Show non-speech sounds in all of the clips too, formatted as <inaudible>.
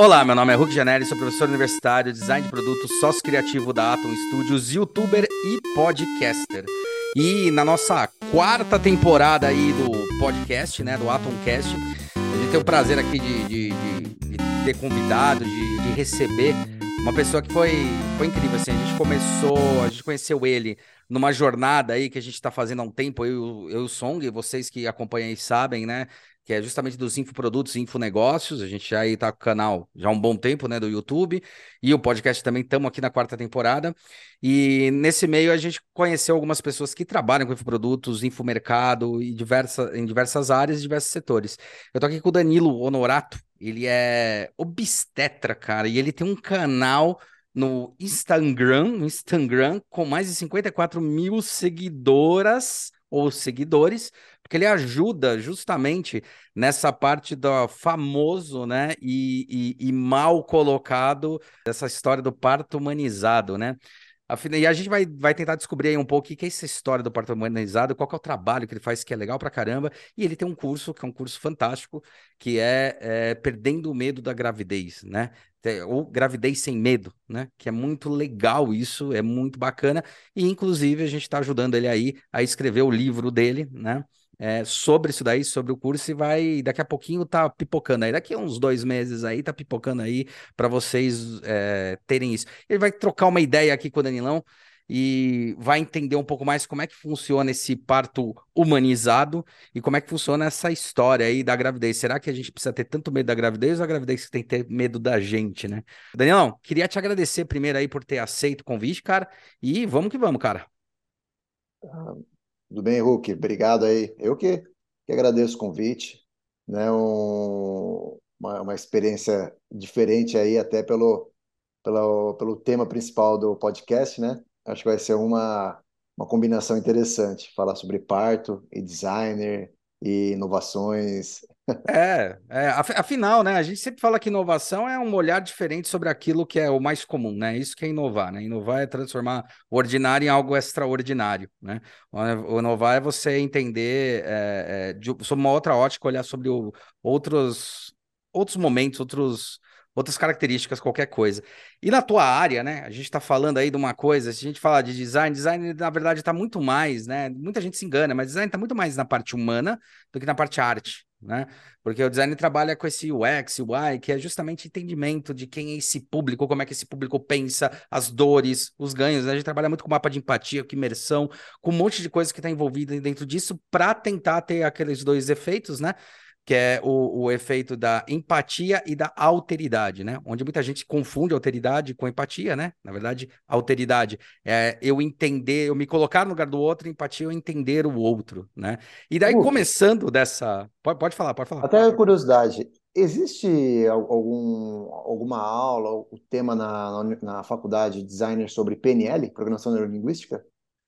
Olá, meu nome é Hulk Janelli, sou professor universitário, design de produtos, sócio criativo da Atom Studios, youtuber e podcaster. E na nossa quarta temporada aí do podcast, né, do Atomcast, a gente tem o prazer aqui de, de, de, de ter convidado, de, de, receber uma pessoa que foi, foi incrível, assim, a gente começou, a gente conheceu ele numa jornada aí que a gente está fazendo há um tempo, eu, eu e o Song, vocês que acompanham aí sabem, né, que é justamente dos infoprodutos e infonegócios. A gente já está com o canal já há um bom tempo, né, do YouTube, e o podcast também estamos aqui na quarta temporada. E nesse meio a gente conheceu algumas pessoas que trabalham com infoprodutos, infomercado e diversa, em diversas áreas diversos setores. Eu estou aqui com o Danilo Honorato, ele é obstetra, cara, e ele tem um canal no Instagram, no Instagram, com mais de 54 mil seguidoras ou seguidores, porque ele ajuda justamente nessa parte do famoso, né, e, e, e mal colocado dessa história do parto humanizado, né? E a gente vai, vai tentar descobrir aí um pouco o que é essa história do parto humanizado, qual é o trabalho que ele faz que é legal pra caramba. E ele tem um curso, que é um curso fantástico, que é, é Perdendo o Medo da Gravidez, né? Ou Gravidez Sem Medo, né? Que é muito legal isso, é muito bacana. E, inclusive, a gente está ajudando ele aí a escrever o livro dele, né? É, sobre isso daí, sobre o curso, e vai daqui a pouquinho tá pipocando aí. Daqui a uns dois meses aí, tá pipocando aí para vocês é, terem isso. Ele vai trocar uma ideia aqui com o Danilão e vai entender um pouco mais como é que funciona esse parto humanizado e como é que funciona essa história aí da gravidez. Será que a gente precisa ter tanto medo da gravidez ou a gravidez tem que ter medo da gente, né? Danilão, queria te agradecer primeiro aí por ter aceito o convite, cara, e vamos que vamos, cara. Tudo bem, Hulk? Obrigado aí. Eu que, que agradeço o convite, né? Um, uma, uma experiência diferente aí, até pelo, pelo, pelo tema principal do podcast, né? Acho que vai ser uma, uma combinação interessante, falar sobre parto e designer e inovações é, é, afinal, né? A gente sempre fala que inovação é um olhar diferente sobre aquilo que é o mais comum, né? Isso que é inovar, né? Inovar é transformar o ordinário em algo extraordinário, né? O inovar é você entender é, é, de, sob uma outra ótica, olhar sobre o, outros, outros momentos, outros outras características, qualquer coisa. E na tua área, né? A gente está falando aí de uma coisa, se a gente fala de design, design na verdade está muito mais, né? Muita gente se engana, mas design está muito mais na parte humana do que na parte arte, né? Porque o design trabalha com esse UX, UI, que é justamente entendimento de quem é esse público, como é que esse público pensa, as dores, os ganhos. Né? A gente trabalha muito com mapa de empatia, com imersão, com um monte de coisa que está envolvida dentro disso para tentar ter aqueles dois efeitos, né? Que é o, o efeito da empatia e da alteridade, né? Onde muita gente confunde alteridade com empatia, né? Na verdade, alteridade é eu entender, eu me colocar no lugar do outro, empatia é eu entender o outro, né? E daí, começando dessa. Pode, pode falar, pode falar. Até curiosidade, existe algum, alguma aula, o tema na, na, na faculdade de designer sobre PNL, Programação Neurolinguística?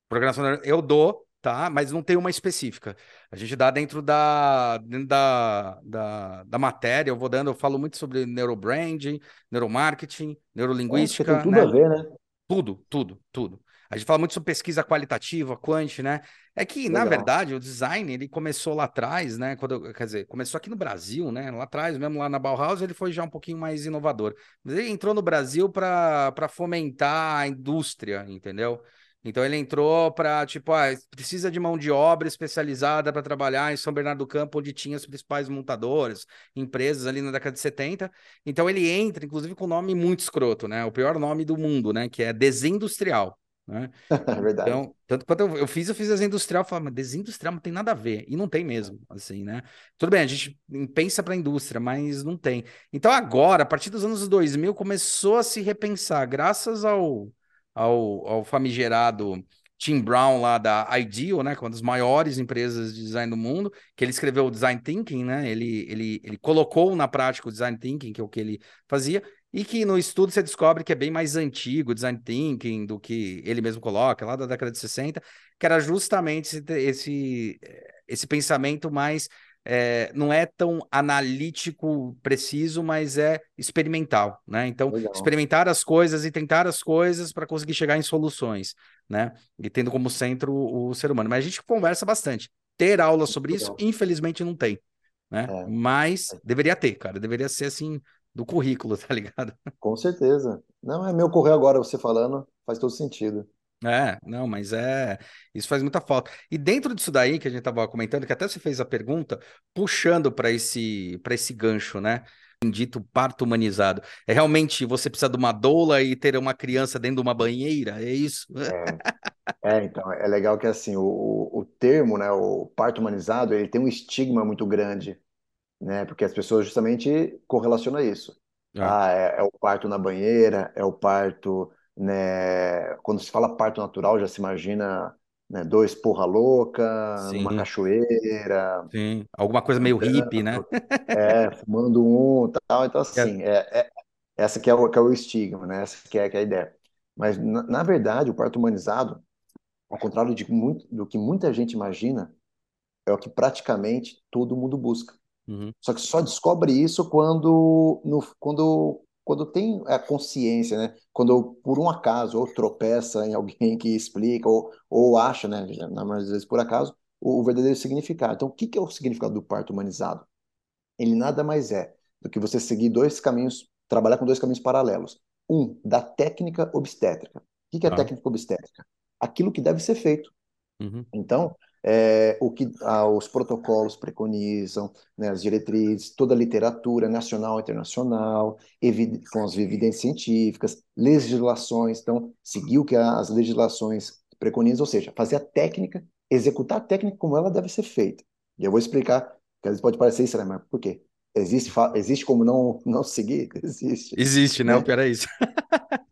Programação eu dou, tá? Mas não tem uma específica. A gente dá dentro da, dentro da, da, da matéria, eu vou dando, eu falo muito sobre neurobranding, neuromarketing, neurolinguística. tem tudo né? a ver, né? Tudo, tudo, tudo. A gente fala muito sobre pesquisa qualitativa, quant, né? É que, Legal. na verdade, o design, ele começou lá atrás, né? Quando, quer dizer, começou aqui no Brasil, né? Lá atrás, mesmo lá na Bauhaus, ele foi já um pouquinho mais inovador. Mas ele entrou no Brasil para fomentar a indústria, entendeu? Então ele entrou para, tipo, ah, precisa de mão de obra especializada para trabalhar em São Bernardo do Campo, onde tinha os principais montadores, empresas ali na década de 70. Então ele entra, inclusive, com um nome muito escroto, né? O pior nome do mundo, né? Que é desindustrial. Né? <laughs> É verdade. Então, tanto quanto eu, eu fiz, eu fiz desindustrial, eu falei, mas desindustrial não tem nada a ver. E não tem mesmo, assim, né? Tudo bem, a gente pensa para a indústria, mas não tem. Então agora, a partir dos anos 2000, começou a se repensar, graças ao ao, ao famigerado Tim Brown lá da Ideal, né, é uma das maiores empresas de design do mundo, que ele escreveu o Design Thinking, né, ele, ele, ele colocou na prática o Design Thinking, que é o que ele fazia, e que no estudo você descobre que é bem mais antigo o Design Thinking do que ele mesmo coloca, lá da década de 60, que era justamente esse, esse, esse pensamento mais é, não é tão analítico preciso, mas é experimental, né? Então, Legal. experimentar as coisas e tentar as coisas para conseguir chegar em soluções, né? E tendo como centro o ser humano. Mas a gente conversa bastante. Ter aula sobre Legal. isso, infelizmente, não tem, né? É. Mas deveria ter, cara. Deveria ser assim do currículo, <laughs> tá ligado? Com certeza. Não, é meu correr agora, você falando, faz todo sentido. É, não, mas é. Isso faz muita falta. E dentro disso daí que a gente estava comentando, que até você fez a pergunta, puxando para esse, esse gancho, né? Dito parto humanizado. É realmente você precisa de uma doula e ter uma criança dentro de uma banheira? É isso? É, é então, é legal que assim, o, o termo, né, o parto humanizado, ele tem um estigma muito grande, né? Porque as pessoas justamente correlacionam isso. Ah, Ah, é, é o parto na banheira, é o parto né? Quando se fala parto natural, já se imagina, né, dois porra louca, numa sim, cachoeira, sim. Alguma coisa meio hippie, né? é, fumando um, tal. Então, <laughs> É. assim, é, é- essa que é o, que é o estigma, né? Essa que é, que é a ideia. Mas, na, na verdade, o parto humanizado, ao contrário de muito, do que muita gente imagina, é o que praticamente todo mundo busca. Uhum, Só que só descobre isso quando, no, quando, quando tem a consciência, né? Quando por um acaso ou tropeça em alguém <laughs> que explica ou, ou acha, né? Na maioria das vezes por acaso, o, o verdadeiro significado. Então, o que que é o significado do parto humanizado? Ele nada mais é do que você seguir dois caminhos, trabalhar com dois caminhos paralelos. Um, da técnica obstétrica. O que que é a tá. técnica obstétrica? Aquilo que deve ser feito Uhum, então, é, o que ah, os protocolos preconizam, né, as diretrizes, toda a literatura nacional e internacional, com as evidências científicas, legislações, então, seguir o que as legislações preconizam, ou seja, fazer a técnica, executar a técnica como ela deve ser feita. E eu vou explicar, que às vezes pode parecer estranho, mas por quê? Existe, existe como não, não seguir? <laughs> Existe, Existe, né? O né? pior é isso. <laughs>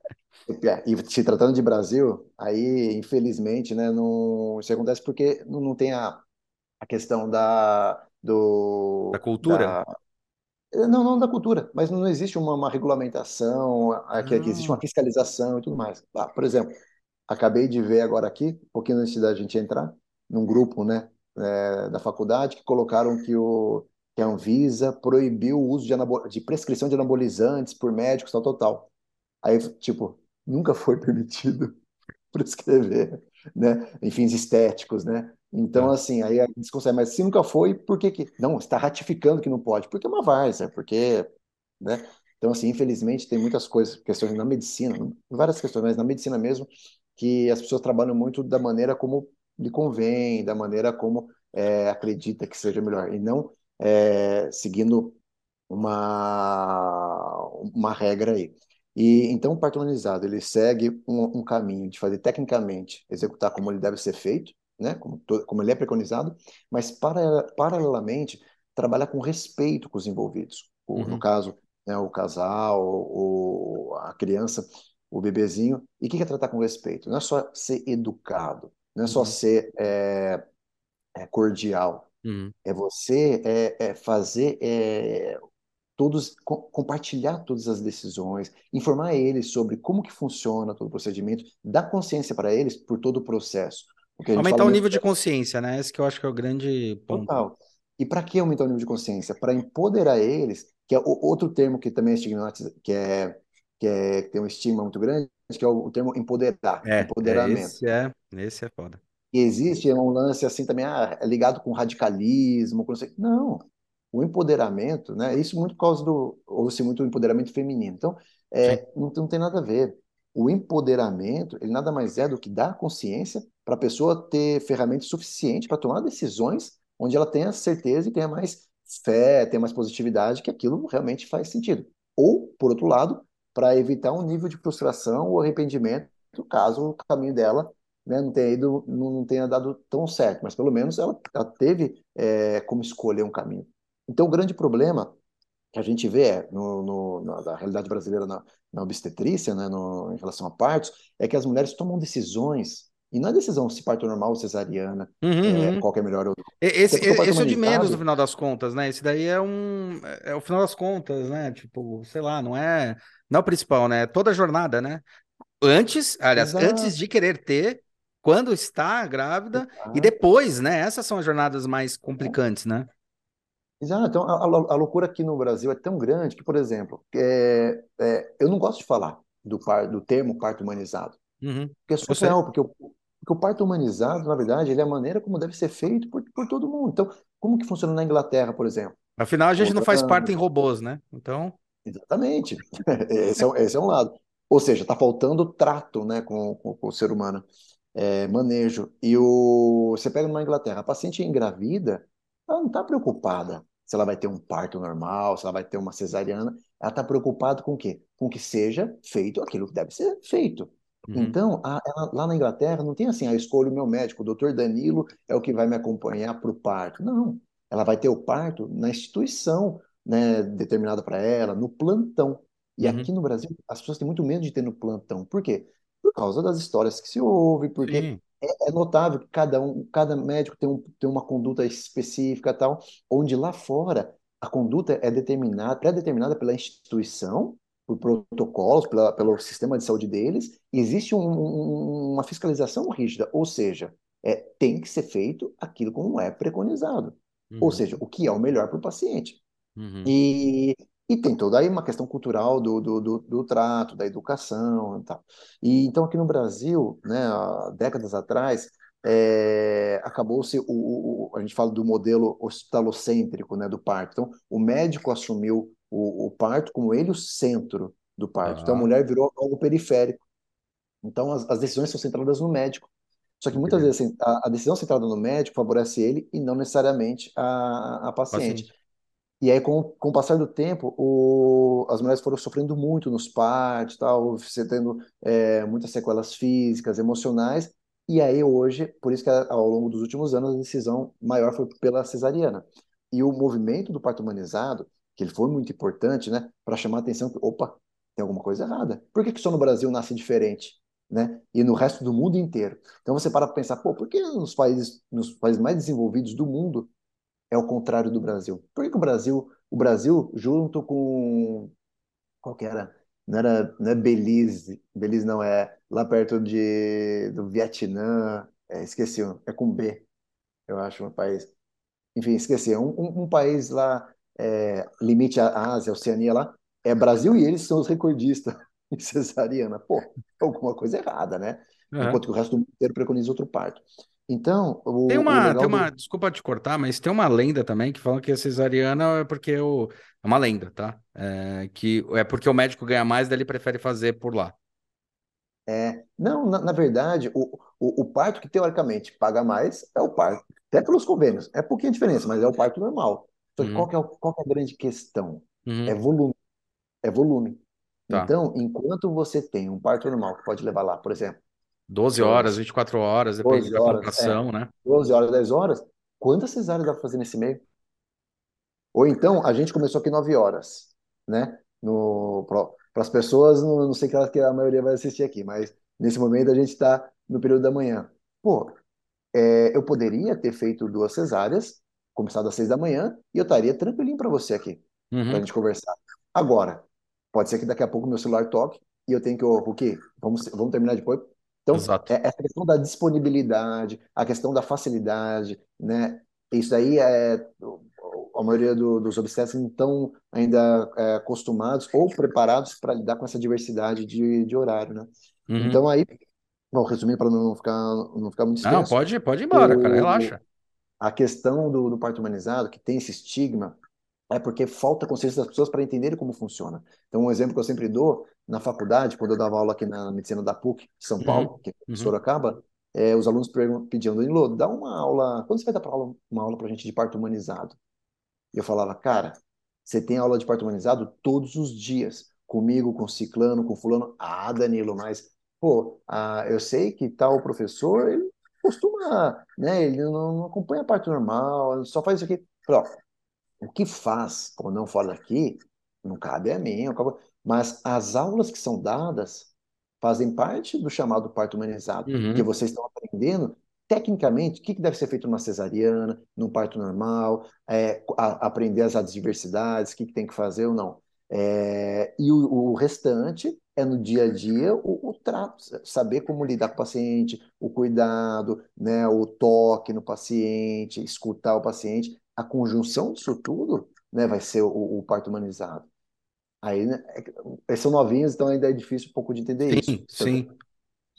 E se tratando de Brasil, aí, infelizmente, né, não, isso acontece porque não, não tem a, a questão da, Da do, cultura? da, não, não da cultura, mas não existe uma, uma regulamentação, aqui, aqui existe uma Ah, fiscalização e tudo mais. Ah, por exemplo, acabei de ver agora aqui, um pouquinho antes da gente entrar, num grupo, né, é, da faculdade, que colocaram que, o, que a Anvisa proibiu o uso de, de prescrição de anabolizantes por médicos, tal, tal, tal. Aí, tipo, nunca foi <laughs> permitido prescrever, né, em fins estéticos, né? Então, tá. assim, aí a gente consegue, mas se nunca foi, por que que... Não, está ratificando que não pode, porque é uma várzea, porque, né? Então, assim, infelizmente tem muitas coisas, questões na medicina, várias questões, mas na medicina mesmo, que as pessoas trabalham muito da maneira como lhe convém, da maneira como é, acredita que seja melhor, e não é, seguindo uma, uma regra aí. E então o parto humanizado ele segue um, um caminho de fazer tecnicamente, executar como ele deve ser feito, né, como, to- como ele é preconizado, mas para, paralelamente trabalhar com respeito com os envolvidos. O- no Uhum, caso, né, o casal, o, a criança, o bebezinho. E o que que é tratar com respeito? Não é só ser educado, não é só uhum, ser é, é, cordial, uhum. é você é, é fazer é, todos co- compartilhar todas as decisões, informar eles sobre como que funciona todo o procedimento, dar consciência para eles por todo o processo. Aumentar o nível de consciência, né? Esse que eu acho que é o grande ponto. total. E para que aumentar o nível de consciência? Para empoderar eles, que é o- outro termo que também é estigmatizado, que é que é que tem um estigma muito grande, que é o, o termo empoderar, É, é empoderamento. esse é, esse é foda. E existe um lance assim também, ah, é ligado com radicalismo, com não sei- não. O empoderamento, né? Isso muito por causa do, ouve-se muito o empoderamento feminino. Então, é, não, não tem nada a ver. O empoderamento, ele nada mais é do que dar consciência para a pessoa ter ferramentas suficientes para tomar decisões onde ela tenha certeza e tenha mais fé, tenha mais positividade que aquilo realmente faz sentido. Ou, por outro lado, para evitar um nível de frustração ou arrependimento, caso o caminho dela né, não tenha ido, não tenha dado tão certo, mas pelo menos ela, ela teve é, como escolher um caminho. Então, o grande problema que a gente vê é, no, no, na, da realidade brasileira na, na obstetrícia, né, no, em relação a partos, é que as mulheres tomam decisões, e não é decisão se parto normal ou cesariana, Uhum, é, uhum. qual que é melhor ou não. Esse, esse é o de menos no final das contas, né? Esse daí é um, é o final das contas, né? Tipo, sei lá, não é, não é o principal, né? É toda a jornada, né? Antes, aliás, antes exato, de querer ter, quando está grávida e depois, né? Essas são as jornadas mais complicantes, né? Exato. Então, a, a, loucura aqui no Brasil é tão grande que, por exemplo, é, é, eu não gosto de falar do, par, do termo parto humanizado, Uhum. Porque é surreal, porque o, porque o parto humanizado, na verdade, ele é a maneira como deve ser feito por, por todo mundo. Então, como que funciona na Inglaterra, por exemplo? Afinal, a gente não faz parto em robôs, né? Então, Exatamente. <laughs> Esse é, esse é um lado. Ou seja, está faltando trato né, com, com, com o ser humano, é, manejo. E o, você pega numa Inglaterra, a paciente engravida, ela não está preocupada se ela vai ter um parto normal, se ela vai ter uma cesariana. Ela está preocupada com o quê? Com que seja feito aquilo que deve ser feito. Uhum. Então, a- ela- lá na Inglaterra, não tem assim, a escolha o meu médico, o doutor Danilo é o que vai me acompanhar para o parto. Não. Ela vai ter o parto na instituição, né, determinada para ela, no plantão. E Uhum. aqui no Brasil, as pessoas têm muito medo de ter no plantão. Por quê? Por causa das histórias que se ouve, porque Sim. É, é notável que cada um, cada médico tem, um, tem uma conduta específica, tal, onde lá fora a conduta é determinada, pré-determinada pela instituição por protocolos, pela, pelo sistema de saúde deles, e existe um- um- uma fiscalização rígida, ou seja, é, tem que ser feito aquilo como é preconizado, ou Uhum. seja, o que é o melhor para o paciente. Uhum. E, e tem toda aí uma questão cultural do, do, do, do trato, da educação e tal. E então aqui no Brasil, né, décadas atrás, é, acabou-se o, o- a gente fala do modelo hospitalocêntrico, né, do parto. Então, o médico assumiu o, o parto como ele o centro do parto. Então, a Tá. mulher virou algo periférico. Então, as, as decisões são centradas no médico. Só que muitas Entendi. vezes assim, a, a decisão centrada no médico favorece ele e não necessariamente a, a paciente. Paciente. E aí, com, com o passar do tempo, o, as mulheres foram sofrendo muito nos partos, tal, você tendo é, muitas sequelas físicas, emocionais. E aí, hoje, por isso que ao longo dos últimos anos, a decisão maior foi pela cesariana. E o movimento do parto humanizado, que ele foi muito importante, né, para chamar a atenção que, opa, tem alguma coisa errada. Por que que só no Brasil nasce diferente? Né? E no resto do mundo inteiro. Então você para para pensar, pô, por que nos países, nos países mais desenvolvidos do mundo é o contrário do Brasil. Por que que o Brasil, o Brasil junto com qual que era? Não era, não é Belize, Belize não é lá perto de do Vietnã, é, esqueci, é com B, eu acho um país. Enfim, esqueci, é um, um, um país lá é, limite à Ásia, Oceania lá, é Brasil e eles são os recordistas <laughs> em cesariana. Pô, alguma coisa errada, né? Aham. Enquanto que o resto do mundo inteiro preconiza outro parto. Então, Tem o, o uma, tem uma, do desculpa te cortar, mas tem uma lenda também que fala que a cesariana é porque o, é uma lenda, tá? É, que é porque o médico ganha mais, daí ele prefere fazer por lá. É, não, na, na verdade, o, o, o parto que teoricamente paga mais é o parto, até pelos convênios. É pouquinha diferença, mas é o parto normal. Só que qual Uhum. que é, qual que é a grande questão? É Uhum. volume, é volume. Tá. Então, enquanto você tem um parto normal, que pode levar lá, por exemplo, 12 10 horas, horas, 24 horas, depende 12 da horas, é, né? 12 horas, 10 horas, quantas cesáreas dá para fazer nesse meio? Ou então, a gente começou aqui 9 horas, né? No, para as pessoas, não, não sei que, que a maioria vai assistir aqui, mas nesse momento a gente está no período da manhã. Pô, é, eu poderia ter feito duas cesáreas, começado às seis da manhã, e eu estaria tranquilinho para você aqui, para a Uhum. gente conversar. Agora, pode ser que daqui a pouco meu celular toque e eu tenho que, o quê? Vamos, vamos terminar depois? Então, Exato. é, essa questão da disponibilidade, a questão da facilidade, né? Isso aí é a maioria do- dos obstetras não estão ainda é, acostumados ou preparados para lidar com essa diversidade de, de horário, né? Uhum. Então aí, bom, resumindo para não ficar não ficar muito Não, extenso, pode, pode ir embora, cara, o, relaxa. a questão do, do parto humanizado, que tem esse estigma, é porque falta consciência das pessoas para entenderem como funciona. Então, um exemplo que eu sempre dou, na faculdade, quando eu dava aula aqui na medicina da PUC, São Uhum. Paulo, que é em Uhum. Sorocaba, é, os alunos pediam, Danilo, dá uma aula, quando você vai dar pra aula, uma aula para a gente de parto humanizado? E eu falava, cara, você tem aula de parto humanizado todos os dias, comigo, com ciclano, com fulano. Ah, Danilo, mas, pô, ah, eu sei que tal professor, ele costuma, né, ele não, não acompanha a parte normal, ele só faz isso aqui. Falei, ó, o que faz ou não fora daqui, não cabe a mim, mas as aulas que são dadas fazem parte do chamado parto humanizado, Uhum. vocês estão aprendendo tecnicamente o que que deve ser feito numa cesariana, num parto normal, é, a- aprender as adversidades, o que que tem que fazer ou não. É, e o, o restante é no dia a dia o, o trato, saber como lidar com o paciente, o cuidado, né, o toque no paciente, escutar o paciente. A conjunção disso tudo, né, vai ser o, o parto humanizado. Aí, né, é eles são novinhos, então ainda é difícil um pouco de entender isso. Sim, Tanto, sim,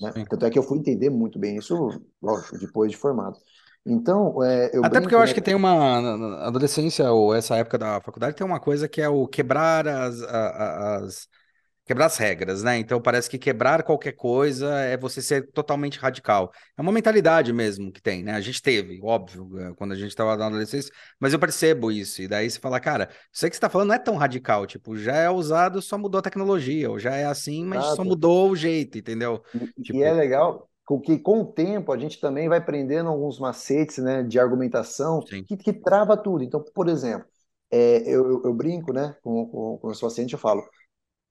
né? sim. Tanto é que eu fui entender muito bem isso, lógico, depois de formado. Então, é, eu Até porque eu brinco, acho né? que tem uma adolescência ou essa época da faculdade tem uma coisa que é o quebrar as, a- a- as quebrar as regras, né? Então parece que quebrar qualquer coisa é você ser totalmente radical. É uma mentalidade mesmo que tem, né? A gente teve, óbvio, eh, quando a gente estava na adolescência, mas eu percebo isso. E daí você fala, cara, isso que você está falando não é tão radical, tipo, já é usado, só mudou a tecnologia, ou já é assim, mas só mudou o jeito, entendeu? E, e é Tipo, legal que com o tempo a gente também vai aprendendo alguns macetes, né, de argumentação que, que trava tudo. Então, por exemplo, é, eu, eu, eu brinco, né, com, com, com os pacientes, eu falo,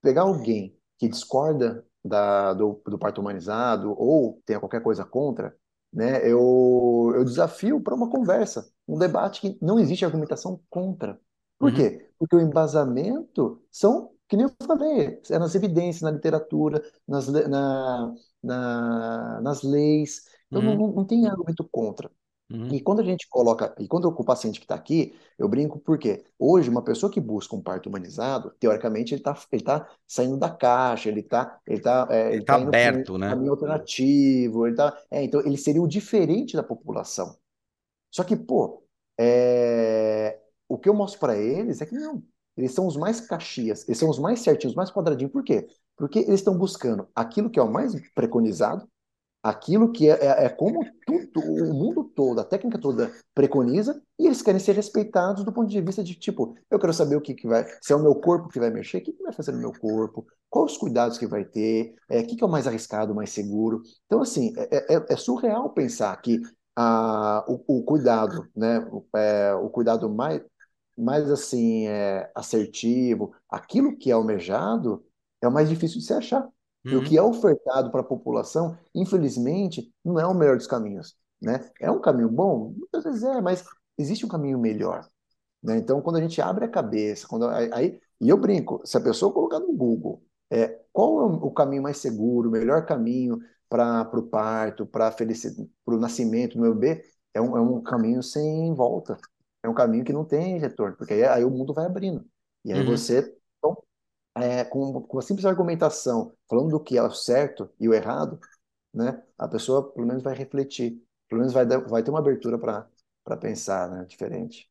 pegar alguém que discorda da, do, do parto humanizado ou tenha qualquer coisa contra, né, eu, eu desafio para uma conversa, um debate que não existe argumentação contra. Por Uhum, quê? Porque o embasamento são, que nem eu falei, é nas evidências, na literatura, nas, na, na- nas leis. Então uhum, não, não tem argumento contra. Uhum. E quando a gente coloca, e quando o paciente que está aqui, eu brinco porque hoje uma pessoa que busca um parto humanizado, teoricamente ele está ele tá saindo da caixa, ele está ele tá, é, Ele ele tá tá um aberto, né? caminho alternativo, ele tá, é, então ele seria o diferente da população. Só que, pô, é, o que eu mostro para eles é que não, eles são os mais caxias, eles são os mais certinhos, os mais quadradinhos. Por quê? Porque eles estão buscando aquilo que é o mais preconizado, aquilo que é, é, é como tudo, o mundo todo, a técnica toda preconiza, e eles querem ser respeitados do ponto de vista de, tipo, eu quero saber o que, que vai, se é o meu corpo que vai mexer, o que, que vai fazer no meu corpo, quais os cuidados que vai ter, é, o que, que é o mais arriscado, o mais seguro. Então, assim, é, é, é surreal pensar que a, o, o cuidado, né, o, é, o cuidado mais, mais assim, é, assertivo, aquilo que é almejado, é o mais difícil de se achar. E o Uhum. que é ofertado para a população, infelizmente, não é o melhor dos caminhos, né? É um caminho bom? Muitas vezes é, mas existe um caminho melhor, né? Então, quando a gente abre a cabeça, quando aí, e eu brinco, se a pessoa colocar no Google, é, qual é o caminho mais seguro, o melhor caminho para o parto, para o nascimento do meu bebê, é um, é um caminho sem volta. É um caminho que não tem retorno, porque aí, aí o mundo vai abrindo. E aí Uhum. você é, com, com a simples argumentação, falando do que é o certo e o errado, né, a pessoa pelo menos vai refletir, pelo menos vai, vai ter uma abertura para pensar, né, diferente.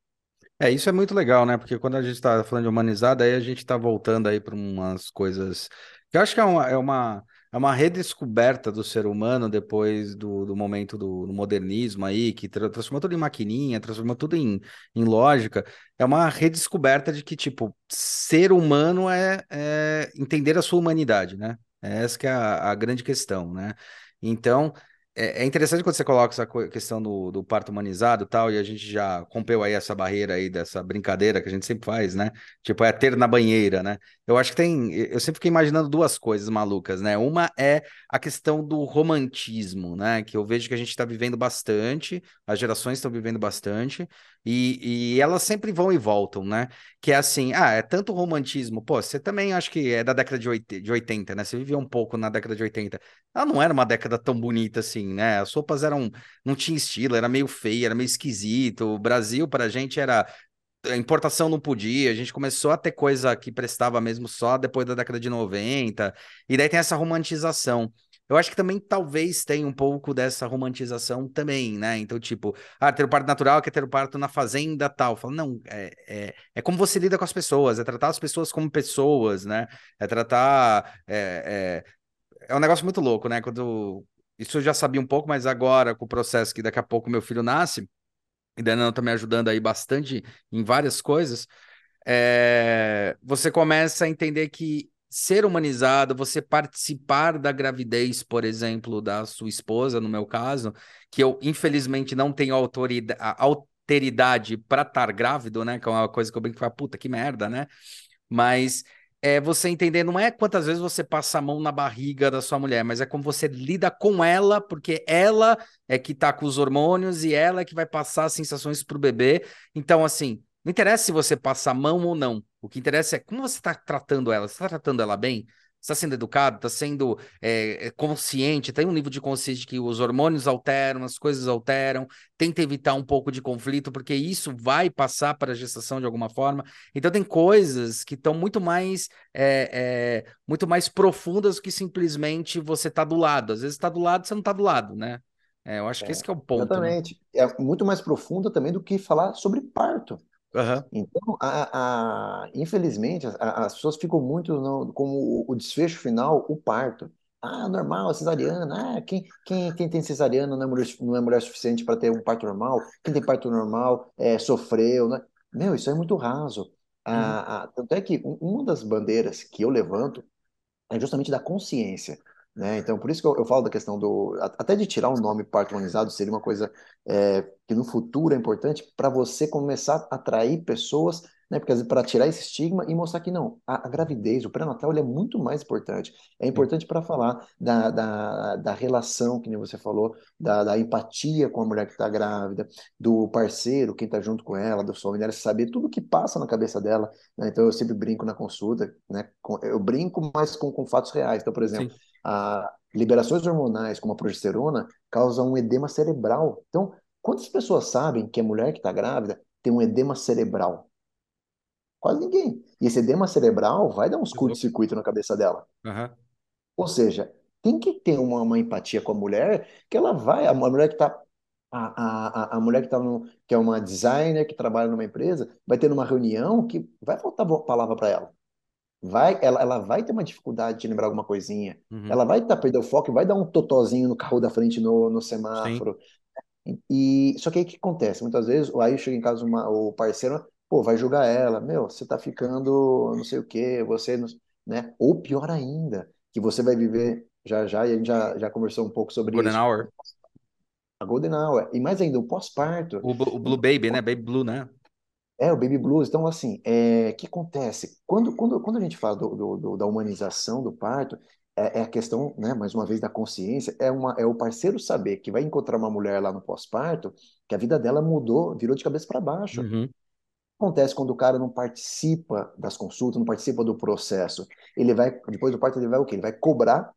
É, isso é muito legal, né? Porque quando a gente está falando de humanizado, aí a gente está voltando aí para umas coisas eu acho que é uma, é uma, é uma redescoberta do ser humano depois do, do momento do, do modernismo aí, que tra- transformou tudo em maquininha, transformou tudo em, em lógica. É uma redescoberta de que, tipo, ser humano é, é entender a sua humanidade, né? Essa que é a, a grande questão, né? Então. É é interessante quando você coloca essa questão do, do parto humanizado e tal, e a gente já rompeu aí essa barreira aí dessa brincadeira que a gente sempre faz, né? Tipo, é ter na banheira, né? Eu acho que tem. Eu sempre fiquei imaginando duas coisas malucas, né? Uma é a questão do romantismo, né? Que eu vejo que a gente está vivendo bastante, as gerações estão vivendo bastante, e, e elas sempre vão e voltam, né? Que é assim, ah, é tanto romantismo. Pô, você também acho que é da década de 80, de 80, né? Você vivia um pouco na década de 80. Ela não era uma década tão bonita assim, né? As roupas eram, não tinha estilo, era meio feio, era meio esquisito. O Brasil, pra gente, era a importação não podia, a gente começou a ter coisa que prestava mesmo só depois da década de 90, e daí tem essa romantização. Eu acho que também talvez tenha um pouco dessa romantização também, né? Então, tipo, ah, ter o parto natural, quer ter o parto na fazenda, tal. Fala, não, é, é, é como você lida com as pessoas, é tratar as pessoas como pessoas, né? É tratar. É, é, é um negócio muito louco, né? Quando. Isso eu já sabia um pouco, mas agora, com o processo que daqui a pouco meu filho nasce, e ela tá me ajudando aí bastante em várias coisas, é, você começa a entender que ser humanizado, você participar da gravidez, por exemplo, da sua esposa, no meu caso, que eu infelizmente não tenho autorida- a alteridade para estar grávido, né? Que é uma coisa que eu brinco puta que merda, né? Mas é você entender, não é quantas vezes você passa a mão na barriga da sua mulher, mas é como você lida com ela, porque ela é que tá com os hormônios e ela é que vai passar as sensações pro bebê. Então, assim, não interessa se você passa a mão ou não. O que interessa é como você está tratando ela. Você está tratando ela bem? Você está sendo educado? Está sendo é, consciente? Tem um nível de consciência de que os hormônios alteram, as coisas alteram. Tenta evitar um pouco de conflito, porque isso vai passar para a gestação de alguma forma. Então, tem coisas que estão muito mais é, é, muito mais profundas do que simplesmente você tá do lado. Às vezes está do lado, você não está do lado, né? É, eu acho que É, esse que é o ponto, né? exatamente. É muito mais profunda também do que falar sobre parto. Aham. Então, a, a- infelizmente, a- as pessoas ficam muito no, como o, o desfecho final, o parto. Ah, normal, cesariana. Ah, quem, quem, quem tem cesariana não é mulher, não é mulher suficiente para ter um parto normal. Quem tem parto normal é, sofreu, né? Meu, isso é muito raso. Uhum. Ah, tanto é que um- uma das bandeiras que eu levanto é justamente da consciência, né? Então, por isso que eu, eu falo da questão do... Até de tirar o nome humanizado seria uma coisa é, que no futuro é importante para você começar a atrair pessoas, né? Porque para tirar esse estigma e mostrar que não, a, a gravidez, o pré-natal, é muito mais importante. É importante para falar da, da, da relação, que nem você falou, da, da empatia com a mulher que está grávida, do parceiro, quem está junto com ela, da sua mulher, saber tudo que passa na cabeça dela, né? Então, eu sempre brinco na consulta, né? Eu brinco, mas com, com fatos reais. Então, por exemplo, Sim. A liberações hormonais, como a progesterona, causam um edema cerebral. Então, quantas pessoas sabem que a mulher que está grávida tem um edema cerebral? Quase ninguém. E esse edema cerebral vai dar uns curtos-circuito na cabeça dela. Aham. Ou seja, tem que ter uma, uma empatia com a mulher, que ela vai, a mulher que está a, a, a mulher que, tá no, que é uma designer, que trabalha numa empresa, vai ter uma reunião que vai faltar palavra para ela. Vai, ela, ela vai ter uma dificuldade de lembrar alguma coisinha. Uhum. Ela vai tá, perder o foco, vai dar um totozinho no carro da frente no, no Sim. semáforo. E só que aí o que acontece? Muitas vezes, aí chega em casa uma, o parceiro, pô, vai julgar ela, meu, você tá ficando não sei o quê, você, não- né? Ou pior ainda, que você vai viver já já, e a gente já, já conversou um pouco sobre Golden isso, Hour. a Golden Hour. E mais ainda, o pós-parto. O, o Blue Baby, né? Baby Blue, né? É, o baby blues. Então, assim, é, o que acontece? Quando, quando, quando a gente fala do, do- do- da humanização do parto, é, é a questão, né, mais uma vez, da consciência, é, uma, é o parceiro saber que vai encontrar uma mulher lá no pós-parto, que a vida dela mudou, virou de cabeça para baixo. O que Uhum. acontece quando o cara não participa das consultas, não participa do processo? Ele vai, depois do parto, ele vai o quê? Ele vai cobrar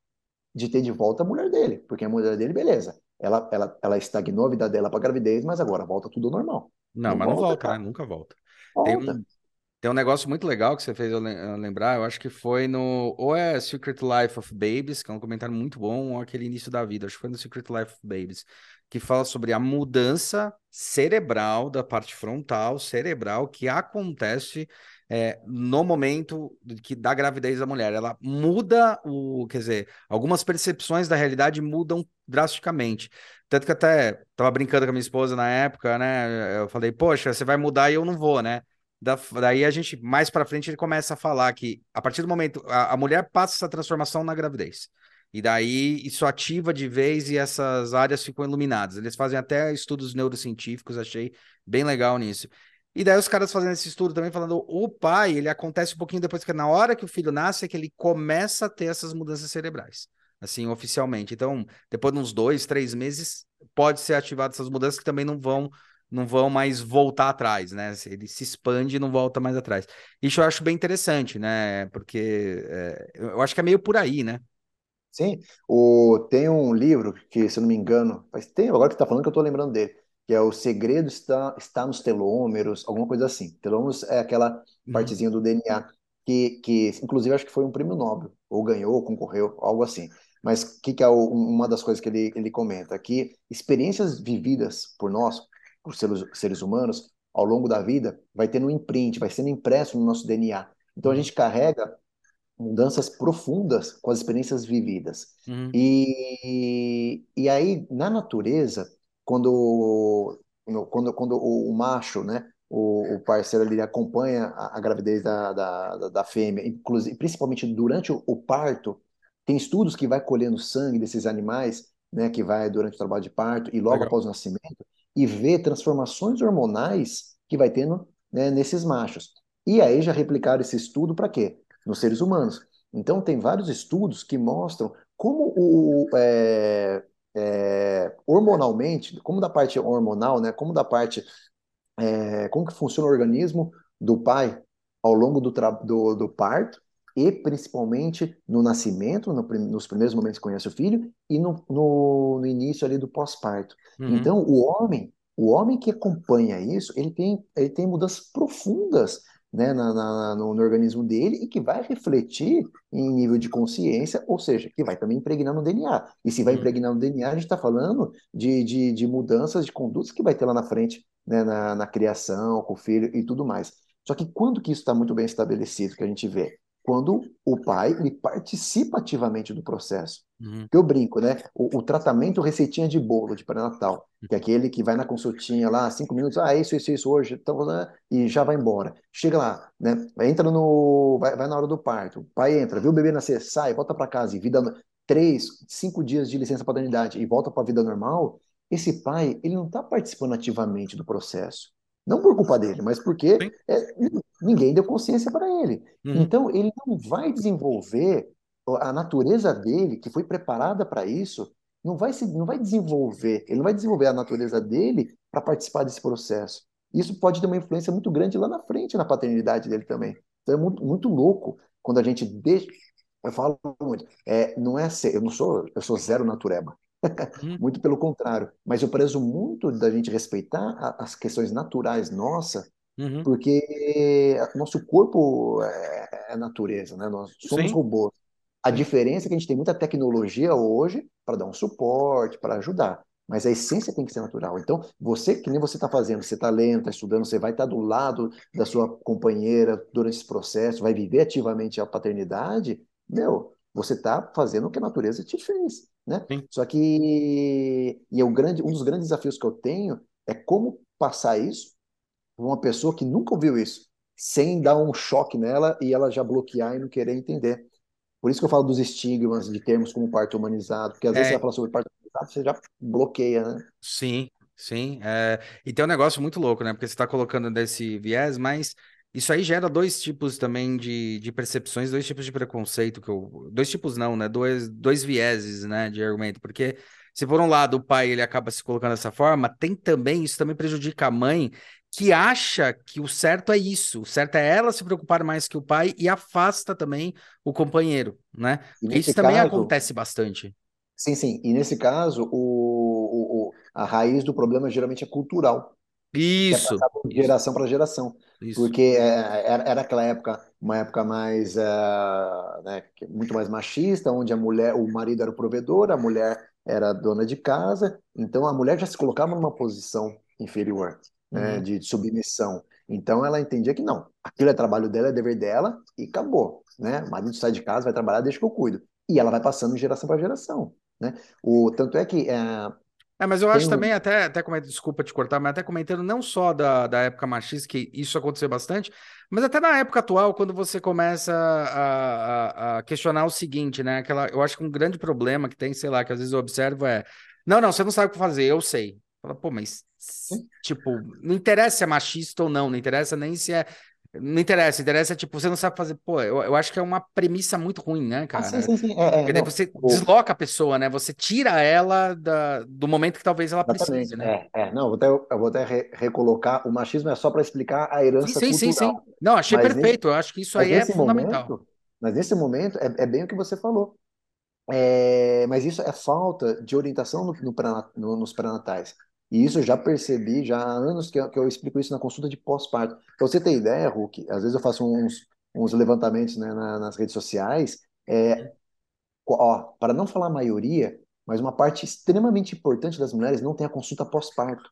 de ter de volta a mulher dele, porque a mulher dele, beleza, ela, ela, ela estagnou a vida dela para gravidez, mas agora volta tudo ao normal. Não, Não mas não volta, volta, né? cara. Nunca volta. Tem Volta. um, tem um negócio muito legal que você fez eu lembrar, eu acho que foi no. Ou é Secret Life of Babies, que é um comentário muito bom, ou aquele início da vida, acho que foi no Secret Life of Babies, que fala sobre a mudança cerebral da parte frontal, cerebral, que acontece é, no momento que, da gravidez da mulher. Ela muda o. Quer dizer, algumas percepções da realidade mudam drasticamente. Tanto que até tava brincando com a minha esposa na época, né? Eu falei, poxa, você vai mudar e eu não vou, né? Da- daí a gente, mais pra frente, ele começa a falar que a partir do momento, a, a mulher passa essa transformação na gravidez. E daí isso ativa de vez e essas áreas ficam iluminadas. Eles fazem até estudos neurocientíficos, achei bem legal nisso. E daí os caras fazendo esse estudo também falando, o pai, ele acontece um pouquinho depois que na hora que o filho nasce é que ele começa a ter essas mudanças cerebrais, assim, oficialmente. Então, depois de uns dois, três meses, pode ser ativado essas mudanças que também não vão não vão mais voltar atrás, né? Ele se expande e não volta mais atrás. Isso eu acho bem interessante, né? Porque é, eu acho que é meio por aí, né? Sim, o, tem um livro que, se eu não me engano, faz tempo agora que você está falando que eu estou lembrando dele, que é O Segredo está, está nos Telômeros, alguma coisa assim. Telômeros é aquela Uhum, partezinha do DNA que, que inclusive, acho que foi um prêmio Nobel, ou ganhou, ou concorreu, algo assim. Mas o que, que é o- uma das coisas que ele, ele comenta? Que experiências vividas por nós, por seres, seres humanos, ao longo da vida, vai tendo um imprint, vai sendo impresso no nosso DNA. Então, a uhum, gente carrega mudanças profundas com as experiências vividas. uhum, E, e aí, na natureza, quando, quando, quando o, macho, né, o, o parceiro ali acompanha a, a gravidez da, da, da, da fêmea, inclusive, principalmente durante o, o parto, tem estudos que vai colhendo sangue desses animais, né, que vai durante o trabalho de parto e logo legal. após o nascimento, e vê transformações hormonais que vai tendo, né, nesses machos. E aí já replicaram esse estudo para quê? nos seres humanos. Então, tem vários estudos que mostram como o, é, é, hormonalmente, como da parte hormonal, né, como da parte, é, como que funciona o organismo do pai ao longo do, do, do parto e principalmente no nascimento, no prim- nos primeiros momentos que conhece o filho e no, no, no início ali do pós-parto. Uhum, Então, o homem, o homem que acompanha isso, ele tem, ele tem mudanças profundas né, na, na, no, no, organismo dele e que vai refletir em nível de consciência, ou seja, que vai também impregnar no DNA. E se vai uhum. impregnar no DNA, a gente está falando de, de, de, mudanças de condutas que vai ter lá na frente, né, na, na criação, com o filho e tudo mais. Só que quando que isso está muito bem estabelecido, que a gente vê? Quando o pai ele participa ativamente do processo. Uhum. Eu brinco, né? O, o, tratamento receitinha de bolo de pré-natal, que é aquele que vai na consultinha lá, cinco minutos, ah, isso, isso, isso hoje, então, né? e já vai embora. Chega lá, né? Entra no. Vai, vai na hora do parto. O pai entra, viu o bebê nascer, sai, volta para casa, e vida. Três, cinco dias de licença paternidade e volta para a vida normal. Esse pai, ele não está participando ativamente do processo. Não por culpa dele, mas porque é, ninguém deu consciência para ele. Uhum. Então, ele não vai desenvolver a natureza dele, que foi preparada para isso, não vai, se, não vai desenvolver, ele não vai desenvolver a natureza dele para participar desse processo. Isso pode ter uma influência muito grande lá na frente, na paternidade dele também. Então, é muito, muito louco quando a gente deixa. Eu falo muito, é, não é ser, eu não sou, eu sou zero natureba. Uhum. muito pelo contrário. Mas eu prezo muito da gente respeitar as questões naturais nossa, uhum. porque nosso corpo é, é natureza, né? Nós somos Sim. robôs. A diferença é que a gente tem muita tecnologia hoje para dar um suporte, para ajudar. Mas a essência tem que ser natural. Então, você, que nem você está fazendo, você está lendo, está estudando, você vai estar tá do lado da sua companheira durante esse processo, vai viver ativamente a paternidade, meu, você está fazendo o que a natureza te fez. Né? Só que e é o grande, um dos grandes desafios que eu tenho é como passar isso para uma pessoa que nunca ouviu isso, sem dar um choque nela e ela já bloquear e não querer entender. Por isso que eu falo dos estigmas de termos como parto humanizado, porque às é. vezes você vai falar sobre parto humanizado, você já bloqueia, né? Sim, sim. É... E tem um negócio muito louco, né? Porque você está colocando desse viés, mas isso aí gera dois tipos também de, de percepções, dois tipos de preconceito que eu. Dois tipos não, né? Dois, dois vieses, né, de argumento. Porque se por um lado o pai ele acaba se colocando dessa forma, tem também, isso também prejudica a mãe, que acha que o certo é isso. O certo é ela se preocupar mais que o pai e afasta também o companheiro, né? Isso também caso, acontece bastante. Sim, sim. E nesse caso, o, o, o, a raiz do problema geralmente é cultural. Isso. É de geração para geração. Isso. Porque é, era, era aquela época, uma época mais, uh, né, muito mais machista, onde a mulher, o marido era o provedor, a mulher era dona de casa, então a mulher já se colocava numa posição inferior, né, uhum. de submissão. Então ela entendia que não, aquilo é trabalho dela, é dever dela e acabou, né? O marido sai de casa, vai trabalhar, deixa que eu cuido. E ela vai passando de geração para geração, né? O tanto é que é, é, mas eu acho também, até, até comentando, desculpa te cortar, mas até comentando não só da, da época machista, que isso aconteceu bastante, mas até na época atual, quando você começa a, a, a, questionar o seguinte, né? Aquela, eu acho que um grande problema que tem, sei lá, que às vezes eu observo é: não, não, você não sabe o que fazer, eu sei. Fala, pô, mas, tipo, não interessa se é machista ou não, não interessa nem se é não interessa, interessa, tipo, você não sabe fazer. Pô, eu, eu acho que é uma premissa muito ruim, né, cara? Ah, sim, sim, sim. É, é, você não, desloca a pessoa, né? Você tira ela da, do momento que talvez ela precise, né? É, é. Não, eu vou até, eu vou até re recolocar. O machismo é só para explicar a herança sim, sim, cultural. Sim, sim, Não, achei mas perfeito. Nesse, eu acho que isso aí é fundamental. Momento, mas nesse momento, é, é bem o que você falou. É, mas isso é falta de orientação no, no, no, nos pré-natais. E isso eu já percebi, já há anos que eu, que eu explico isso na consulta de pós-parto. Para você ter ideia, Hulk, às vezes eu faço uns, uns levantamentos né, na, nas redes sociais, é, ó, para não falar a maioria, mas uma parte extremamente importante das mulheres não tem a consulta pós-parto.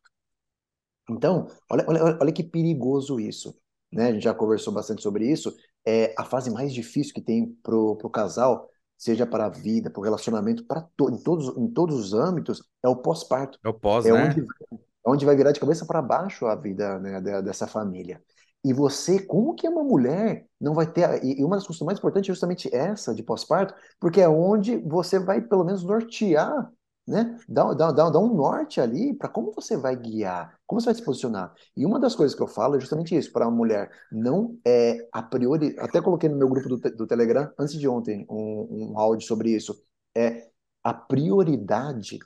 Então, olha, olha, olha que perigoso isso. Né? A gente já conversou bastante sobre isso. É a fase mais difícil que tem para o casal seja para a vida, para o relacionamento, para to em, todos, em todos os âmbitos, é o pós-parto. É o pós, é né? Onde, é onde vai virar de cabeça para baixo a vida né, dessa família. E você, como que uma mulher não vai ter. E uma das coisas mais importantes é justamente essa de pós-parto, porque é onde você vai pelo menos nortear né? Dá, dá, dá, dá um norte ali para como você vai guiar, como você vai se posicionar. E uma das coisas que eu falo é justamente isso, para a mulher não é a priori, até coloquei no meu grupo do, do Telegram antes de ontem um, um áudio sobre isso, é a prioridade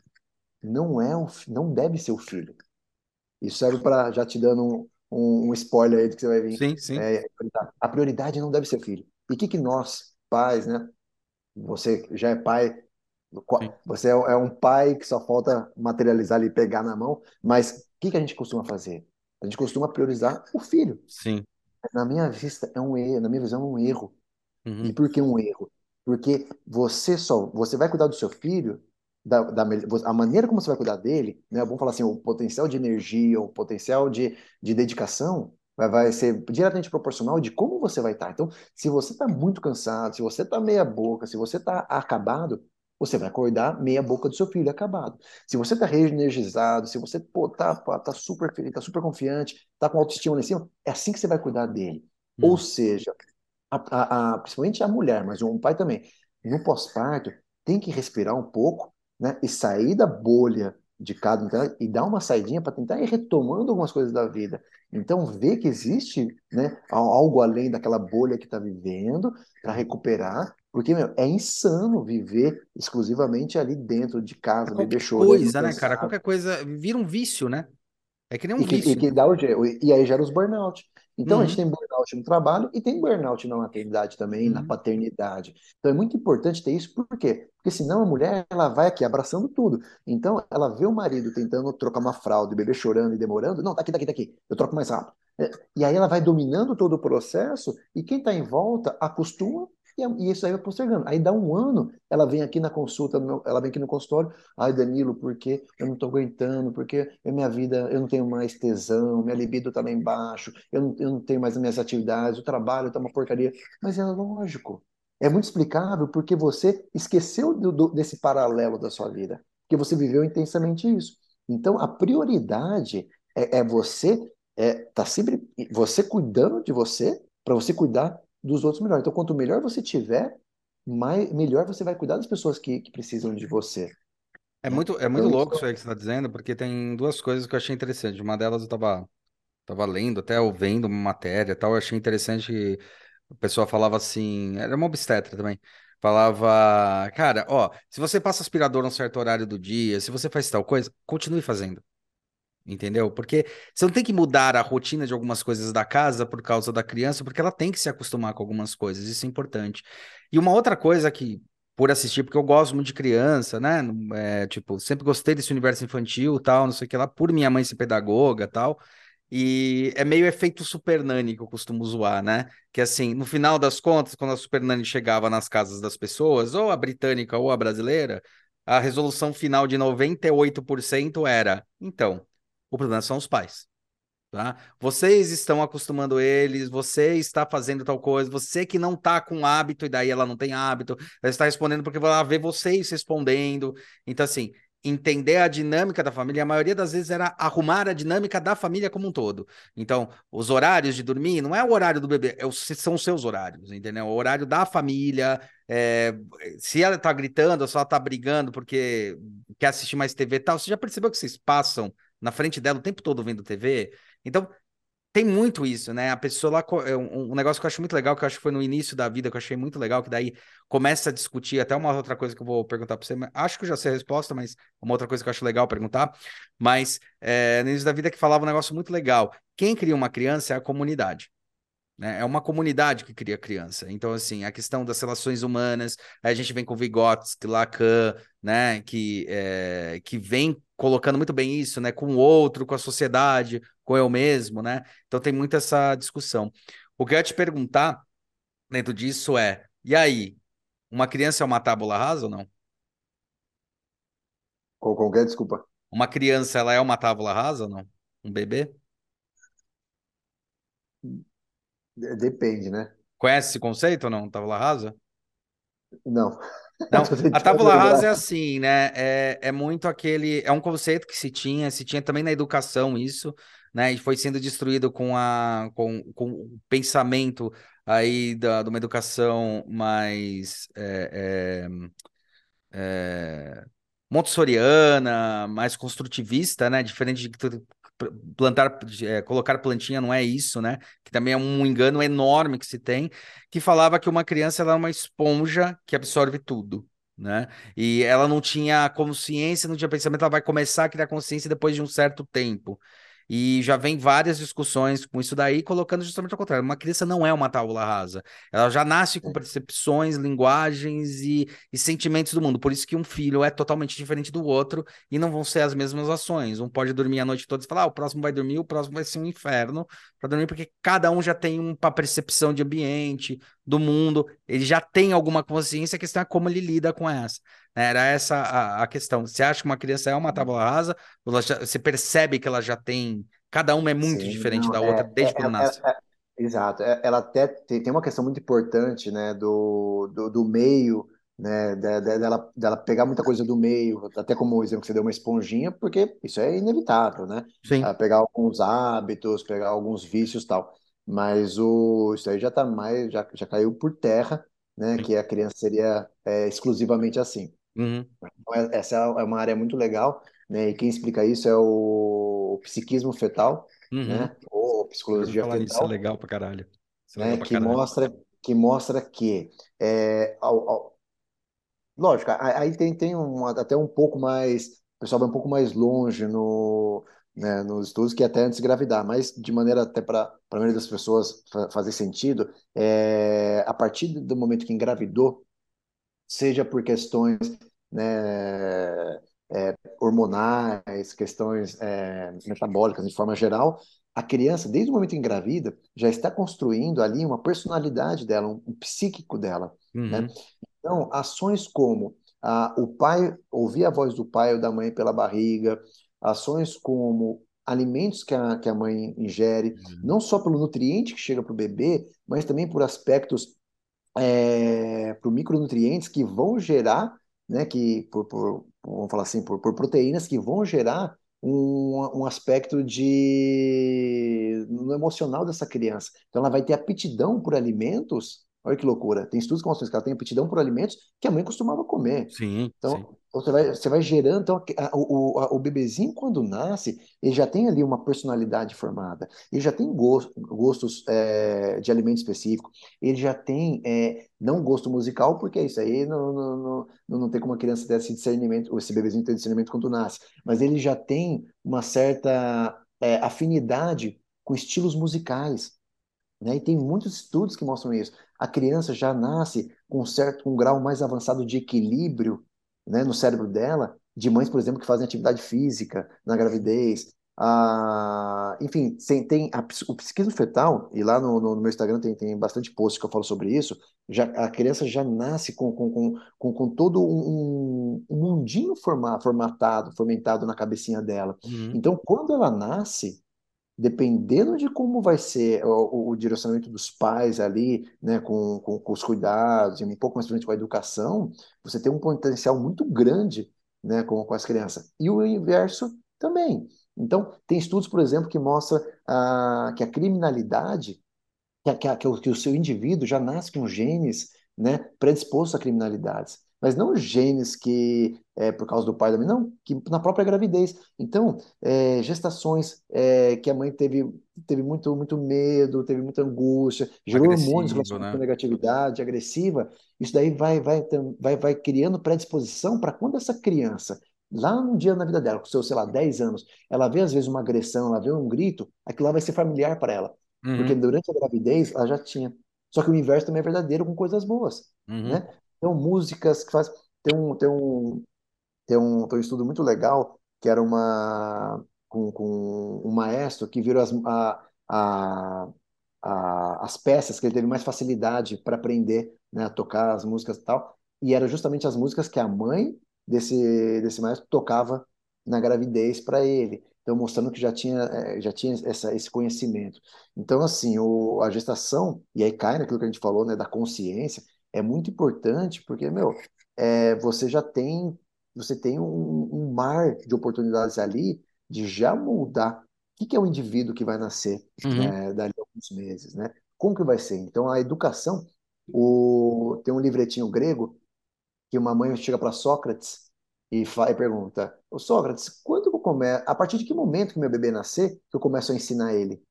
não é o, não deve ser o filho. Isso serve para já te dando um, um, um, spoiler aí do que você vai vir. Sim, sim. É, a prioridade não deve ser o filho. E o que que nós, pais, né? Você já é pai, você é, é um pai que só falta materializar e pegar na mão, mas o que, que a gente costuma fazer? A gente costuma priorizar o filho. Sim. na minha vista é um erro, na minha visão é um erro. E Uhum. por que um erro? Porque você só, você vai cuidar do seu filho da, da, a maneira como você vai cuidar dele, né? Vamos falar assim, o potencial de energia, o potencial de, de dedicação vai, vai ser diretamente proporcional de como você vai estar. Então, se você está muito cansado, se você está meia boca, se você está acabado, você vai acordar meia boca do seu filho acabado. Se você está reenergizado, se você pô, tá, tá super feliz, tá super confiante, tá com autoestima lá em cima, é assim que você vai cuidar dele. Ou Uhum. seja, a, a, a, principalmente a mulher, mas o pai também, no pós-parto, tem que respirar um pouco, né? E sair da bolha de cada e dar uma saidinha para tentar ir retomando algumas coisas da vida. Então, ver que existe, né, algo além daquela bolha que está vivendo para recuperar, porque meu, é insano viver exclusivamente ali dentro de casa, bebê Qualquer chorando, coisa, né, cara? Qualquer coisa vira um vício, né? É que nem um E que, e vício. que dá o, e aí gera os burnout. Então a gente Uhum. tem burnout no trabalho e tem burnout na maternidade também, na Uhum. paternidade. Então é muito importante ter isso, por quê? Porque senão a mulher ela vai aqui abraçando tudo. Então ela vê o marido tentando trocar uma fralda, o bebê chorando e demorando, não, tá aqui, tá aqui, tá aqui, eu troco mais rápido. É, E aí ela vai dominando todo o processo e quem está em volta acostuma e e isso aí vai postergando. Aí dá um ano, ela vem aqui na consulta, ela vem aqui no consultório, ai Danilo, porque eu não estou aguentando, porque a minha vida, eu não tenho mais tesão, minha libido está lá embaixo, eu não, eu não tenho mais as minhas atividades, o trabalho está uma porcaria. Mas é lógico, é muito explicável porque você esqueceu do- do- desse paralelo da sua vida, porque você viveu intensamente isso. Então, a prioridade é, é você é, tá sempre você cuidando de você para você cuidar dos outros melhor. Então, quanto melhor você tiver, mais, melhor você vai cuidar das pessoas que, que precisam de você. É muito, é muito Então, louco isso aí que você está dizendo, porque tem duas coisas que eu achei interessante. Uma delas eu tava, tava lendo, até ouvindo uma matéria e tal, eu achei interessante que a pessoa falava assim, era uma obstetra também, falava, cara, ó, se você passa aspirador num certo horário do dia, se você faz tal coisa, continue fazendo. Entendeu? Porque você não tem que mudar a rotina de algumas coisas da casa por causa da criança, porque ela tem que se acostumar com algumas coisas, isso é importante. E uma outra coisa que, por assistir, porque eu gosto muito de criança, né? É, tipo, sempre gostei desse universo infantil, tal, não sei o que lá, por minha mãe ser pedagoga, tal. E é meio efeito Super Nanny que eu costumo zoar, né? Que assim, no final das contas, quando a Super Nanny chegava nas casas das pessoas, ou a britânica ou a brasileira, a resolução final de 98% era, então, o problema são os pais. Tá? Vocês estão acostumando eles, você está fazendo tal coisa, você que não está com hábito, e daí ela não tem hábito, ela está respondendo porque ela vê vocês respondendo. Então, assim, entender a dinâmica da família, a maioria das vezes era arrumar a dinâmica da família como um todo. Então, os horários de dormir não é o horário do bebê, é o, são os seus horários, entendeu? O horário da família. É, se ela está gritando, se ela está brigando porque quer assistir mais TV e tal, você já percebeu que vocês passam na frente dela o tempo todo vendo TV? Então, tem muito isso, né? A pessoa lá, um, um negócio que eu acho muito legal, que eu acho que foi no início da vida, que eu achei muito legal, que daí começa a discutir até uma outra coisa que eu vou perguntar para você, acho que eu já sei a resposta, mas uma outra coisa que eu acho legal perguntar, mas é, no início da vida que falava um negócio muito legal. Quem cria uma criança é a comunidade. Né? É uma comunidade que cria criança. Então, assim, a questão das relações humanas, a gente vem com Vygotsky, Lacan, né? Que, é, que vem colocando muito bem isso, né? Com o outro, com a sociedade, com eu mesmo, né? Então tem muito essa discussão. O que eu ia te perguntar dentro disso é: e aí, uma criança é uma tábula rasa ou não? Com qualquer desculpa. Uma criança, ela é uma tábula rasa ou não? Um bebê? Depende, né? Conhece esse conceito ou não? Tábula rasa? Não. Não, <laughs> a tábula rasa é assim, né? É, é muito aquele. É um conceito que se tinha, se tinha também na educação isso, né? E foi sendo destruído com, a, com, com o pensamento aí da, de uma educação mais é, é, é, montessoriana, mais construtivista, né? Diferente de plantar, é, colocar plantinha não é isso, né? Que também é um engano enorme que se tem, que falava que uma criança é uma esponja que absorve tudo. Né? E ela não tinha consciência, não tinha pensamento, ela vai começar a criar consciência depois de um certo tempo. E já vem várias discussões com isso daí, colocando justamente ao contrário. Uma criança não é uma tábula rasa. Ela já nasce com percepções, linguagens e, e sentimentos do mundo. Por isso que um filho é totalmente diferente do outro e não vão ser as mesmas ações. Um pode dormir a noite toda e falar, ah, o próximo vai dormir, o próximo vai ser um inferno para dormir, porque cada um já tem uma percepção de ambiente, do mundo, ele já tem alguma consciência, a questão é como ele lida com essa. Né? Era essa a, a, questão. Você acha que uma criança é uma tábua rasa? Já, você percebe que ela já tem. Cada uma é muito Sim, diferente não, da outra é, desde é, quando é, nasce. É, exato. É, ela até tem, tem uma questão muito importante né, do, do, do meio né, dela, dela pegar muita coisa do meio, até como o exemplo que você deu, uma esponjinha, porque isso é inevitável, né? Sim. pegar alguns hábitos, pegar alguns vícios tal. Mas o, isso aí já tá mais, já, já caiu por terra, né? Que a criança seria é, exclusivamente assim. Uhum. Então, é, essa é uma área muito legal, né? E quem explica isso é o, o psiquismo fetal, uhum. né? Ou psicologia fetal. Isso é legal pra caralho. É né? que mostra que mostra que é, ao, ao... lógico, aí tem, tem um, até um pouco mais, o pessoal vai um pouco mais longe no, né, nos estudos que é até antes de engravidar, mas de maneira até para a maioria das pessoas fazer sentido, é, a partir do momento que engravidou, seja por questões né, é, hormonais, questões é, metabólicas de forma geral, a criança, desde o momento que engravida, já está construindo ali uma personalidade dela, um, um psíquico dela. Uhum. Né? Então, ações como ah, o pai, ouvir a voz do pai ou da mãe pela barriga, ações como alimentos que a, que a mãe ingere, uhum. não só pelo nutriente que chega para o bebê, mas também por aspectos, é, por micronutrientes que vão gerar, né, que por, por vamos falar assim, por, por proteínas que vão gerar um, um aspecto de no emocional dessa criança. Então ela vai ter aptidão por alimentos. Olha que loucura. Tem estudos que mostram que ela tem aptidão por alimentos que a mãe costumava comer. Sim. Então, sim. Você vai, você vai gerando, então, a, o, a, o bebezinho, quando nasce, ele já tem ali uma personalidade formada, ele já tem gosto, gostos é, de alimento específico, ele já tem, é, não gosto musical, porque isso aí não, não, não, não tem como a criança ter esse discernimento, ou esse bebezinho ter discernimento quando nasce, mas ele já tem uma certa é, afinidade com estilos musicais. Né? E tem muitos estudos que mostram isso. A criança já nasce com certo um grau mais avançado de equilíbrio né, no cérebro dela, de mães, por exemplo, que fazem atividade física na gravidez. Ah, enfim, tem, tem a, o psiquismo fetal, e lá no, no, meu Instagram tem, tem bastante post que eu falo sobre isso, já, a criança já nasce com, com, com, com, todo um, um mundinho forma, formatado, fomentado na cabecinha dela. Uhum. Então, quando ela nasce, dependendo de como vai ser o, o, direcionamento dos pais ali, né, com, com, com os cuidados, e um pouco mais frente com a educação, você tem um potencial muito grande né, com, com as crianças. E o inverso também. Então, tem estudos, por exemplo, que mostram ah, que a criminalidade, que, que, que, o, que o seu indivíduo já nasce com genes né, predispostos a criminalidades mas não genes que é por causa do pai da mãe, não, que na própria gravidez. Então, é, gestações é, que a mãe teve, teve muito, muito medo, teve muita angústia, gerou hormônios relacionados né? com negatividade, agressiva, isso daí vai, vai, vai, vai criando predisposição para quando essa criança lá no dia na vida dela, com seus, sei lá, 10 anos, ela vê às vezes uma agressão, ela vê um grito, aquilo lá vai ser familiar para ela. Uhum. Porque durante a gravidez ela já tinha. Só que o inverso também é verdadeiro com coisas boas, uhum. né? Então, músicas que faz. Tem um, tem um, tem um, tem um estudo muito legal que era uma com, com um maestro que virou as, a, a, a, as peças que ele teve mais facilidade para aprender né, a tocar as músicas e tal. E era justamente as músicas que a mãe desse, desse maestro tocava na gravidez para ele. Então, mostrando que já tinha, eh, já tinha essa, esse conhecimento. Então, assim, o, a gestação, e aí cai naquilo que a gente falou, né, da consciência, é muito importante porque, meu, é, você já tem, você tem um, um, mar de oportunidades ali de já moldar o que, que é o indivíduo que vai nascer uhum. né, dali a alguns meses, né? Como que vai ser? Então, a educação, o, tem um livretinho grego que uma mãe chega para Sócrates e, fala, e pergunta, Ô Sócrates, quando eu começo, a partir de que momento que meu bebê nascer que eu começo a ensinar ele?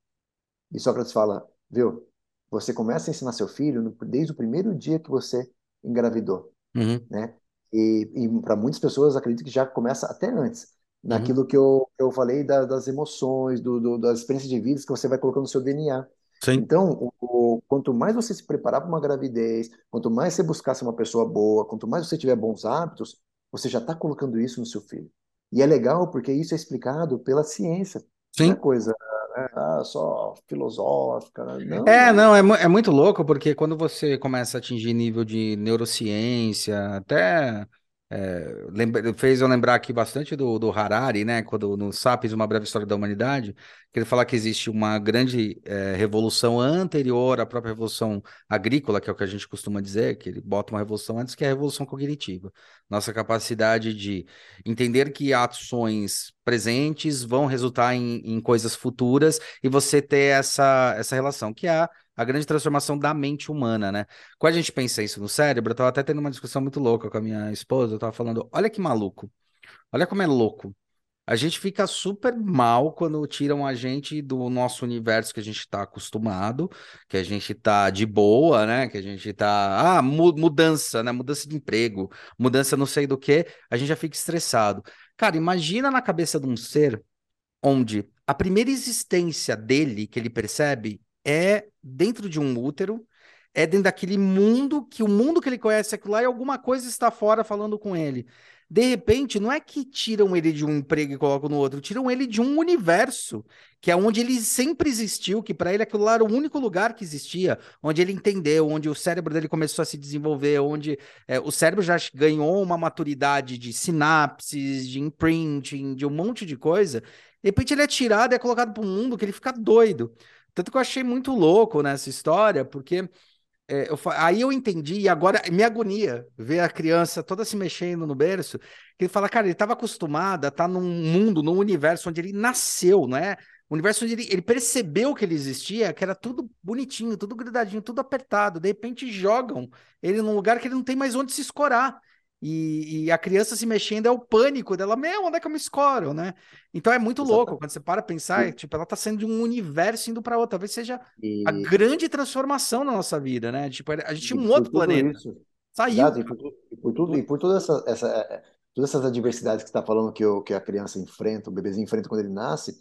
E Sócrates fala, viu, você começa a ensinar seu filho desde o primeiro dia que você engravidou, uhum. né? E, e para muitas pessoas acredito que já começa até antes. naquilo uhum. que eu, eu falei da, das emoções, do, do, das experiências de vida que você vai colocando no seu DNA. Sim. Então, o, o, quanto mais você se preparar para uma gravidez, quanto mais você buscar ser uma pessoa boa, quanto mais você tiver bons hábitos, você já está colocando isso no seu filho. E é legal porque isso é explicado pela ciência. Sim. Não é coisa né, ah, só filosófica. Né? Não, é, não, é, é muito louco porque quando você começa a atingir nível de neurociência, até é, lembra, fez eu lembrar aqui bastante do, do Harari, né? Quando no Sapiens, Uma Breve História da Humanidade, que ele fala que existe uma grande é, revolução anterior à própria revolução agrícola, que é o que a gente costuma dizer, que ele bota uma revolução antes, que é a revolução cognitiva. Nossa capacidade de entender que ações presentes vão resultar em, em coisas futuras e você ter essa, essa relação, que é a grande transformação da mente humana, né? Quando a gente pensa isso no cérebro, eu tava até tendo uma discussão muito louca com a minha esposa, eu tava falando, olha que maluco, olha como é louco. A gente fica super mal quando tiram a gente do nosso universo que a gente está acostumado, que a gente está de boa, né? Que a gente está. Ah, mudança, né? Mudança de emprego, mudança não sei do que, a gente já fica estressado. Cara, imagina na cabeça de um ser onde a primeira existência dele que ele percebe é dentro de um útero, é dentro daquele mundo que o mundo que ele conhece aquilo lá e alguma coisa está fora falando com ele. De repente, não é que tiram ele de um emprego e colocam no outro, tiram ele de um universo, que é onde ele sempre existiu, que para ele aquilo lá era o único lugar que existia, onde ele entendeu, onde o cérebro dele começou a se desenvolver, onde é, o cérebro já ganhou uma maturidade de sinapses, de imprinting, de um monte de coisa. De repente ele é tirado e é colocado para um mundo que ele fica doido. Tanto que eu achei muito louco nessa história, porque é, eu, aí eu entendi, e agora me agonia ver a criança toda se mexendo no berço, que ele fala, cara, ele estava acostumado a estar tá num mundo, num universo onde ele nasceu, não é? O universo onde ele, ele percebeu que ele existia, que era tudo bonitinho, tudo grudadinho, tudo apertado. De repente jogam ele num lugar que ele não tem mais onde se escorar. E, e, a criança se mexendo é o pânico dela, meu, onde é que eu me escoro, né? Então é muito Exatamente. louco quando você para pensar, tipo, ela tá saindo de um universo indo para outro, talvez seja e... a grande transformação na nossa vida, né? Tipo, a gente tinha um outro planeta. Isso. Saiu. Exato, e por, e por tudo, e por toda essa, essa, é, é, todas essas adversidades que você está falando que, o, que a criança enfrenta, o bebezinho enfrenta quando ele nasce,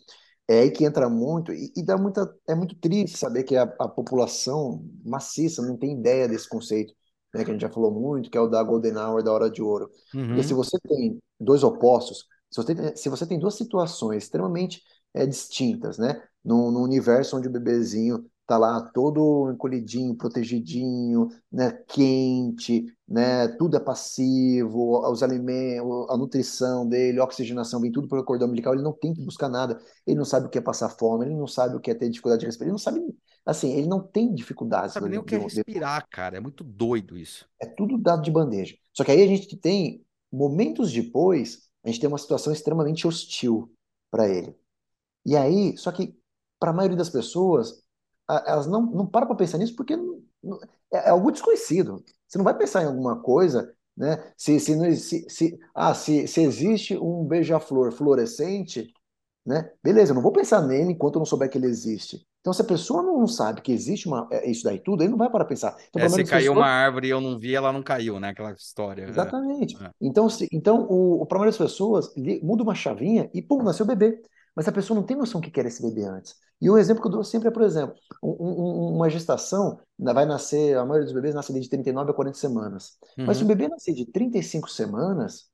é aí que entra muito, e, e dá muita, é muito triste saber que a, a população maciça não tem ideia desse conceito né, que a gente já falou muito, que é o da Golden Hour, da hora de ouro. Uhum. E se você tem dois opostos, se você tem, se você tem duas situações extremamente é, distintas, né, no, no universo onde o bebezinho tá lá todo encolhidinho, protegidinho, né, quente, né, tudo é passivo, os alimentos, a nutrição dele, a oxigenação vem tudo pelo cordão umbilical, ele não tem que buscar nada, ele não sabe o que é passar fome, ele não sabe o que é ter dificuldade de respirar, ele não sabe, assim, ele não tem dificuldades. Não sabe nem o que é respirar, cara, é muito doido isso. É tudo dado de bandeja. Só que aí a gente tem, momentos depois, a gente tem uma situação extremamente hostil para ele. E aí, só que para a maioria das pessoas, elas não, não param para pensar nisso porque é, é, algo desconhecido. Você não vai pensar em alguma coisa, né? Se, se, se, se, ah, se, se existe um beija-flor fluorescente, né? Beleza, eu não vou pensar nele enquanto eu não souber que ele existe. Então, se a pessoa não sabe que existe uma, é, isso daí tudo, ele não vai para pensar. Então, é, se caiu uma árvore e eu não vi, ela não caiu, né? Aquela história. Exatamente. É. Então, se, então o, o para a maioria das pessoas, muda uma chavinha e, pum, nasceu o bebê. Mas a pessoa não tem noção do que era esse bebê antes. E o exemplo que eu dou sempre é, por exemplo, um, um, uma gestação vai nascer, a maioria dos bebês nasce de 39 a 40 semanas. Uhum. Mas se o bebê nascer de 35 semanas,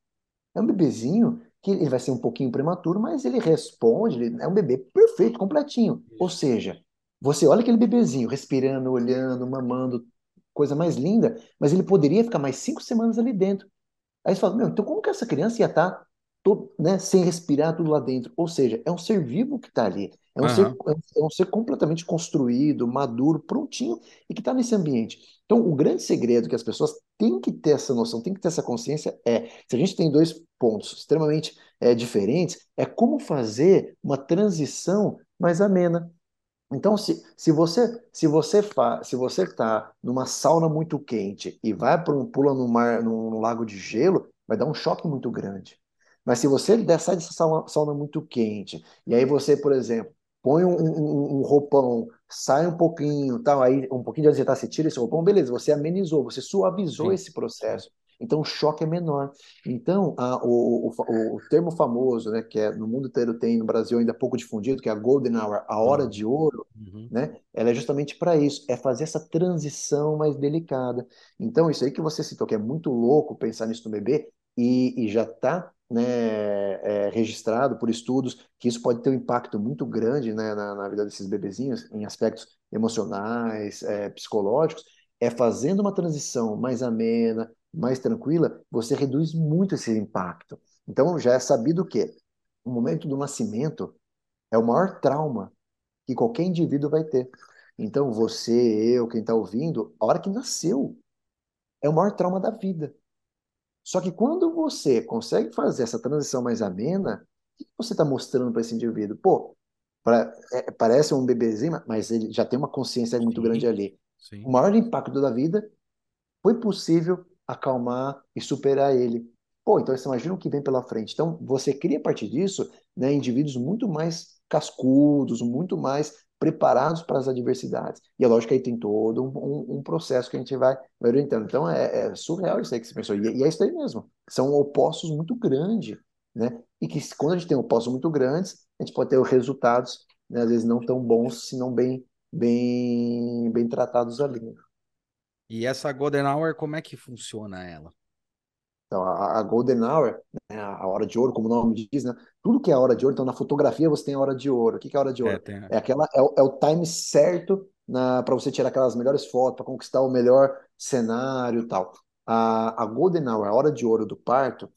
é um bebezinho que ele vai ser um pouquinho prematuro, mas ele responde, ele é um bebê perfeito, completinho. Ou seja, você olha aquele bebezinho respirando, olhando, mamando, coisa mais linda, mas ele poderia ficar mais cinco semanas ali dentro. Aí você fala, meu, então como que essa criança ia estar tá todo, né, sem respirar tudo lá dentro? Ou seja, é um ser vivo que está ali. É um, uhum. ser, é um ser completamente construído, maduro, prontinho e que está nesse ambiente. Então, o grande segredo que as pessoas têm que ter essa noção, têm que ter essa consciência é: se a gente tem dois pontos extremamente é, diferentes, é como fazer uma transição mais amena. Então, se, se você se você fa, se você está numa sauna muito quente e vai para um pula no mar, num lago de gelo, vai dar um choque muito grande. Mas se você der, sai dessa sauna, sauna muito quente e aí você, por exemplo, põe um, um, um, roupão, sai um pouquinho, tal, aí um pouquinho de agitar, você tira esse roupão, beleza, você amenizou, você suavizou Sim. esse processo. Então o choque é menor. Então a, o, o, o, termo famoso, né, que é, no mundo inteiro tem, no Brasil ainda pouco difundido, que é a golden hour, a hora de ouro, uhum. né, ela é justamente para isso, é fazer essa transição mais delicada. Então isso aí que você citou, que é muito louco pensar nisso no bebê, e, e já está né, é, registrado por estudos que isso pode ter um impacto muito grande né, na, na, vida desses bebezinhos, em aspectos emocionais, é, psicológicos, é fazendo uma transição mais amena, mais tranquila, você reduz muito esse impacto. Então já é sabido que o momento do nascimento é o maior trauma que qualquer indivíduo vai ter. Então você, eu, quem está ouvindo, a hora que nasceu é o maior trauma da vida. Só que quando você consegue fazer essa transição mais amena, o que você está mostrando para esse indivíduo? Pô, pra, é, parece um bebezinho, mas ele já tem uma consciência muito grande ali. Sim. O maior impacto da vida foi possível acalmar e superar ele. Pô, então você imagina o que vem pela frente. Então, você cria a partir disso né, indivíduos muito mais cascudos, muito mais preparados para as adversidades. E é lógico que aí tem todo um, um, um processo que a gente vai, vai orientando. Então é, é, surreal isso aí que você pensou. E, e, é isso aí mesmo. São opostos muito grandes, né? E que quando a gente tem opostos muito grandes, a gente pode ter resultados, né, às vezes não tão bons, se não bem, bem, bem tratados ali. E essa Golden Hour, como é que funciona ela? Então, a, a Golden Hour, né, a hora de ouro, como o nome diz, né? Tudo que é hora de ouro, então na fotografia você tem a hora de ouro. O que, que é a hora de ouro? É, tem... é aquela, é o, é o time certo para você tirar aquelas melhores fotos, para conquistar o melhor cenário e tal. A, a Golden Hour, a hora de ouro do parto,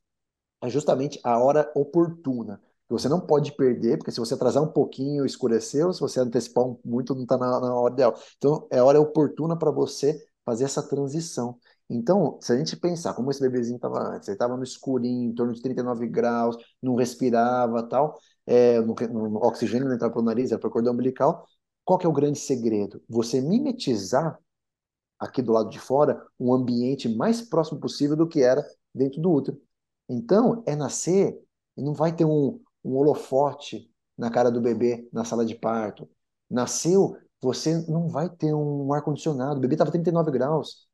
é justamente a hora oportuna. Que você não pode perder, porque se você atrasar um pouquinho, escureceu, se você antecipar muito, não está na, na hora ideal. Então, é a hora oportuna para você fazer essa transição. Então, se a gente pensar como esse bebezinho estava antes, ele estava no escurinho, em torno de 39 graus, não respirava tal, é, no, no, oxigênio não entrava pelo nariz, era pelo cordão umbilical. Qual que é o grande segredo? Você mimetizar aqui do lado de fora um ambiente mais próximo possível do que era dentro do útero. Então, é nascer e não vai ter um, um holofote na cara do bebê na sala de parto. Nasceu, você não vai ter um ar-condicionado. O bebê estava 39 graus.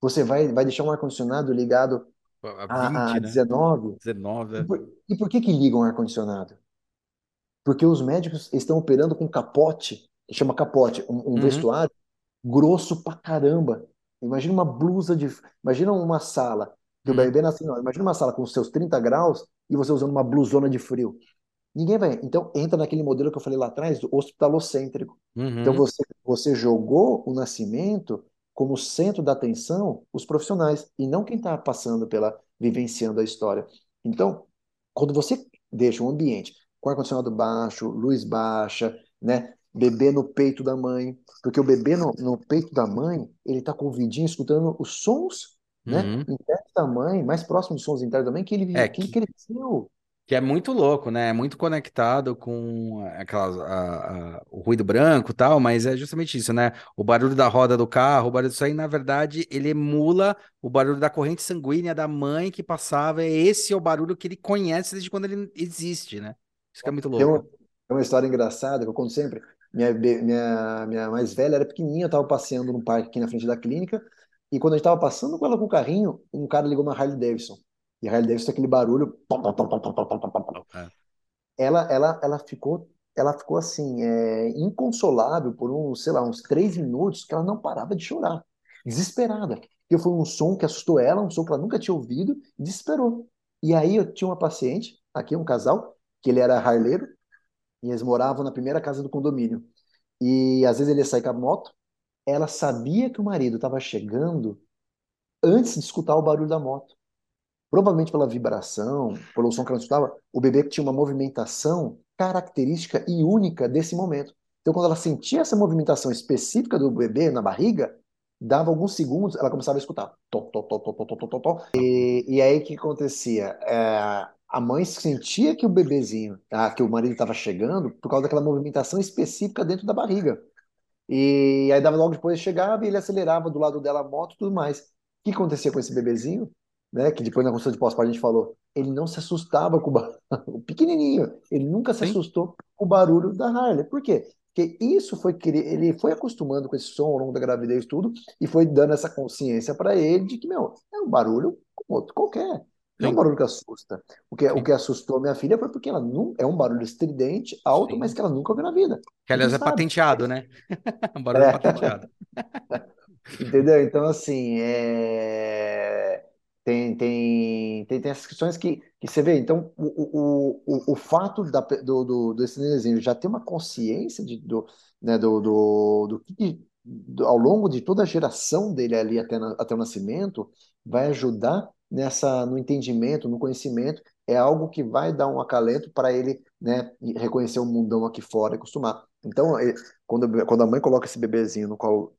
Você vai, vai deixar um ar-condicionado ligado a, 20, a, a 19? Né? 19. E por, e por que que ligam ar-condicionado? Porque os médicos estão operando com capote, chama capote, um, um uhum. vestuário grosso pra caramba. Imagina uma blusa de. Imagina uma sala, que o uhum. bebê nasce, não, imagina uma sala com seus 30 graus e você usando uma blusona de frio. Ninguém vai. Então, entra naquele modelo que eu falei lá atrás, do hospitalocêntrico. Uhum. Então, você, você jogou o nascimento como centro da atenção os profissionais e não quem está passando pela vivenciando a história. Então, quando você deixa um ambiente com ar-condicionado baixo, luz baixa, né, bebê no peito da mãe, porque o bebê no, no peito da mãe, ele está com o vidinho escutando os sons né, uhum. internos da mãe, mais próximo dos sons internos da mãe, que ele, é, que, que ele cresceu. Que é muito louco, né? É muito conectado com aquelas, a, a, o ruído branco e tal, mas é justamente isso, né? O barulho da roda do carro, o barulho disso aí, na verdade, ele emula o barulho da corrente sanguínea da mãe que passava. Esse é o barulho que ele conhece desde quando ele existe, né? Isso que é muito louco. Tem uma, tem uma história engraçada que eu conto sempre. Minha, minha, minha mais velha era pequenininha, eu estava passeando no parque aqui na frente da clínica, e quando a gente estava passando com ela com o carrinho, um cara ligou uma Harley Davidson. E a Harley Davidson aquele barulho. Ela, ela, ela ficou, ela ficou assim, é, inconsolável por uns, sei lá, uns três minutos que ela não parava de chorar, desesperada. Porque foi um som que assustou ela, um som que ela nunca tinha ouvido, e desesperou. E aí eu tinha uma paciente, aqui um casal, que ele era harleiro, e eles moravam na primeira casa do condomínio. E às vezes ele ia sair com a moto, ela sabia que o marido estava chegando antes de escutar o barulho da moto provavelmente pela vibração, pelo som que ela escutava, o bebê tinha uma movimentação característica e única desse momento. Então, quando ela sentia essa movimentação específica do bebê na barriga, dava alguns segundos, ela começava a escutar. Tó, tó, tó, tó, tó, tó, tó. E, e aí o que acontecia? É, a mãe sentia que o bebezinho, ah, que o marido estava chegando, por causa daquela movimentação específica dentro da barriga. E aí dava logo depois chegava e ele acelerava do lado dela a moto e tudo mais. O que acontecia com esse bebezinho? Né, que depois na consulta de pós-parto a gente falou, ele não se assustava com o barulho, <laughs> o pequenininho, ele nunca se Sim. assustou com o barulho da Harley. Por quê? Porque isso foi que ele foi acostumando com esse som ao longo da gravidez tudo e foi dando essa consciência para ele de que, meu, é um barulho como outro qualquer. Não é um barulho que assusta. O que, o que assustou minha filha foi porque ela não é um barulho estridente, alto, Sim. mas que ela nunca ouviu na vida. Que aliás é patenteado, né? <laughs> um barulho é. patenteado. <laughs> Entendeu? Então, assim, é... tem, tem, tem, tem essas questões que, que você vê. Então, o, o, o, o fato da, do, do, desse nenenzinho já ter uma consciência de, do, né, do, do, do que ao longo de toda a geração dele ali até, na, até o nascimento, vai ajudar nessa no entendimento, no conhecimento, é algo que vai dar um acalento para ele né, reconhecer o mundão aqui fora e acostumar. Então, ele, quando, quando a mãe coloca esse bebezinho no colo,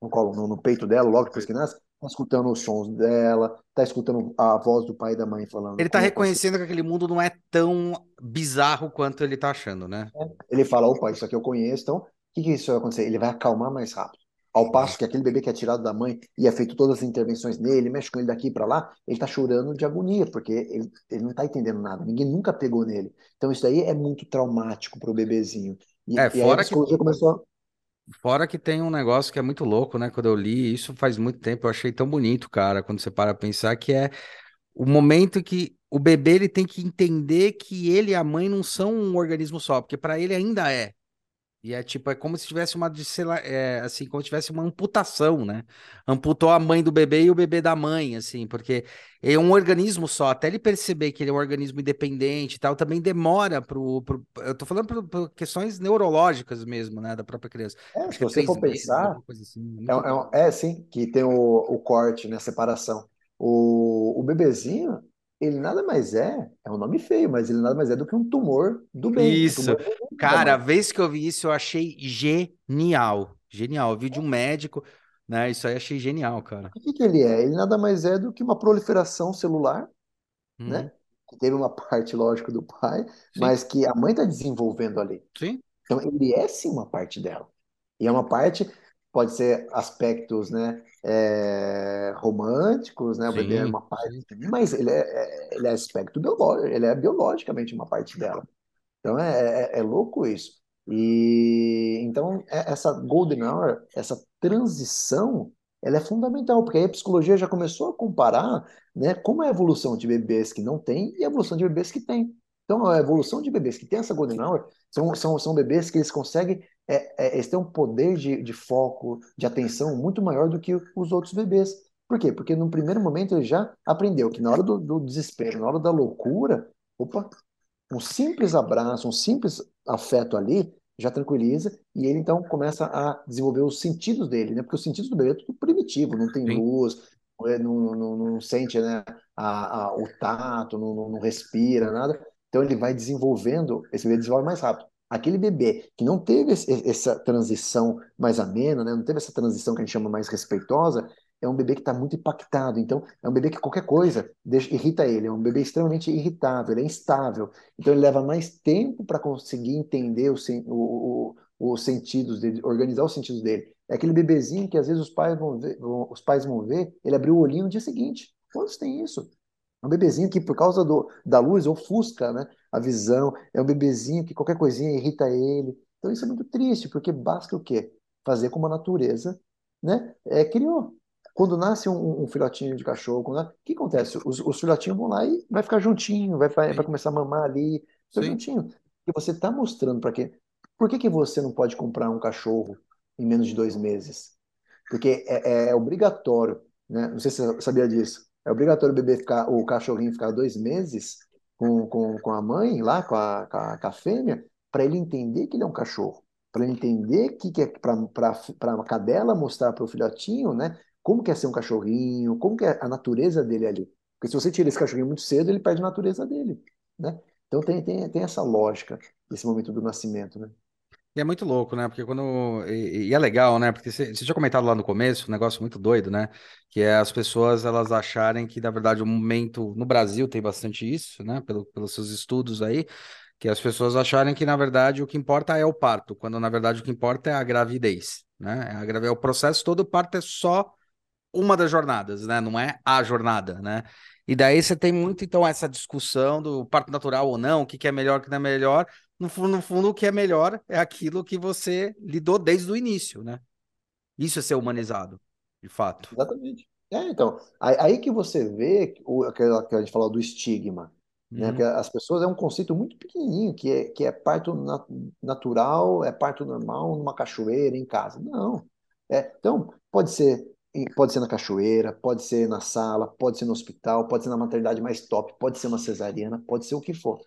no, colo, no, no peito dela, logo depois que nasce, tá escutando os sons dela, tá escutando a voz do pai e da mãe falando. Ele tá reconhecendo que aquele mundo não é tão bizarro quanto ele tá achando, né? É. Ele fala, opa, isso aqui eu conheço, então o que, que isso vai acontecer? Ele vai acalmar mais rápido. Ao passo que aquele bebê que é tirado da mãe e é feito todas as intervenções nele, mexe com ele daqui para lá, ele está chorando de agonia, porque ele, ele não está entendendo nada, ninguém nunca pegou nele. Então isso daí é muito traumático para o bebezinho. E, é, e fora que começou Fora que tem um negócio que é muito louco, né? Quando eu li, isso faz muito tempo, eu achei tão bonito, cara, quando você para pensar que é o momento que o bebê ele tem que entender que ele e a mãe não são um organismo só, porque para ele ainda é. E é tipo, é como se tivesse uma, sei lá, é, assim, como se tivesse uma amputação, né? Amputou a mãe do bebê e o bebê da mãe, assim, porque é um organismo só. Até ele perceber que ele é um organismo independente e tal, também demora pro. pro eu tô falando por, por, questões neurológicas mesmo, né, da própria criança. É, se você for pensar. Assim, é, é, é, sim, que tem o, o corte, né, a separação. O, o bebezinho, ele nada mais é, é um nome feio, mas ele nada mais é do que um tumor do bem. Isso. Um Cara, a vez que eu vi isso, eu achei genial. Genial. Eu vi de um médico, né? Isso aí achei genial, cara. O que, que ele é? Ele nada mais é do que uma proliferação celular, hum. né? Que teve uma parte, lógico, do pai, sim. mas que a mãe está desenvolvendo ali. Sim. Então, ele é sim uma parte dela. E é uma parte pode ser aspectos né, é, românticos, né? O bebê é uma parte, mas ele é, é, ele é aspecto biológico, ele é biologicamente uma parte dela. Então é, é, é louco isso. E então é, essa golden hour, essa transição, ela é fundamental, porque aí a psicologia já começou a comparar, né, como é a evolução de bebês que não têm e a evolução de bebês que têm. Então, a evolução de bebês que têm essa golden hour são, são, são bebês que eles conseguem é, é, eles têm um poder de, de foco, de atenção muito maior do que os outros bebês. Por quê? Porque no primeiro momento ele já aprendeu que na hora do, do desespero, na hora da loucura, opa, um simples abraço, um simples afeto ali já tranquiliza e ele então começa a desenvolver os sentidos dele, né? Porque os sentidos do bebê é tudo primitivo, não tem Sim. luz, é, não, não, não, sente né, a, a, o tato, não, não, respira, nada. Então ele vai desenvolvendo, esse bebê desenvolve mais rápido. Aquele bebê que não teve essa transição mais amena, né? não teve essa transição que a gente chama mais respeitosa, é um bebê que está muito impactado. Então, é um bebê que qualquer coisa deixa, irrita ele. É um bebê extremamente irritável, é instável. Então, ele leva mais tempo para conseguir entender o, o, o, os sentidos dele, organizar os sentidos dele. É aquele bebezinho que às vezes os pais vão ver, os pais vão ver ele abriu o olhinho no dia seguinte. Quantos tem isso? É um bebezinho que, por causa do, da luz, ofusca né, a visão. É um bebezinho que qualquer coisinha irrita ele. Então isso é muito triste, porque basta o quê? Fazer como a natureza né, é, criou. Quando nasce um, um filhotinho de cachorro, o que acontece? Os, os, filhotinhos vão lá e vai ficar juntinho, vai, vai, vai começar a mamar ali, fica juntinho. E você está mostrando para quê? Por que, que você não pode comprar um cachorro em menos de dois meses? Porque é, é, é obrigatório, né? Não sei se você sabia disso é obrigatório o bebê ficar, o cachorrinho ficar dois meses com, com, com a mãe lá, com a, com a, com a fêmea, para ele entender que ele é um cachorro. Para ele entender que, que é para a cadela mostrar para o filhotinho, né? Como que é ser um cachorrinho, como que é a natureza dele ali. Porque se você tira esse cachorrinho muito cedo, ele perde a natureza dele, né? Então tem, tem, tem essa lógica desse momento do nascimento, né? E é muito louco, né? Porque quando. E, e é legal, né? Porque você, você tinha comentado lá no começo, um negócio muito doido, né? Que é as pessoas elas acharem que, na verdade, o momento. No Brasil tem bastante isso, né? Pelo, pelos seus estudos aí, que as pessoas acharem que, na verdade, o que importa é o parto, quando, na verdade, o que importa é a gravidez, né? É a gravidez, o processo todo, o parto é só uma das jornadas, né? Não é a jornada, né? E daí você tem muito, então, essa discussão do parto natural ou não, o que, que é melhor, o que não é melhor no fundo, no fundo, o que é melhor é aquilo que você lidou desde o início, né? Isso é ser humanizado, de fato. Exatamente. É, então, aí, que você vê o, que a gente falou do estigma, né? Uhum. Porque as pessoas é um conceito muito pequenininho, que é, que é parto na- natural, é parto normal numa cachoeira, em casa. Não. É, então, pode ser, pode ser na cachoeira, pode ser na sala, pode ser no hospital, pode ser na maternidade mais top, pode ser uma cesariana, pode ser o que for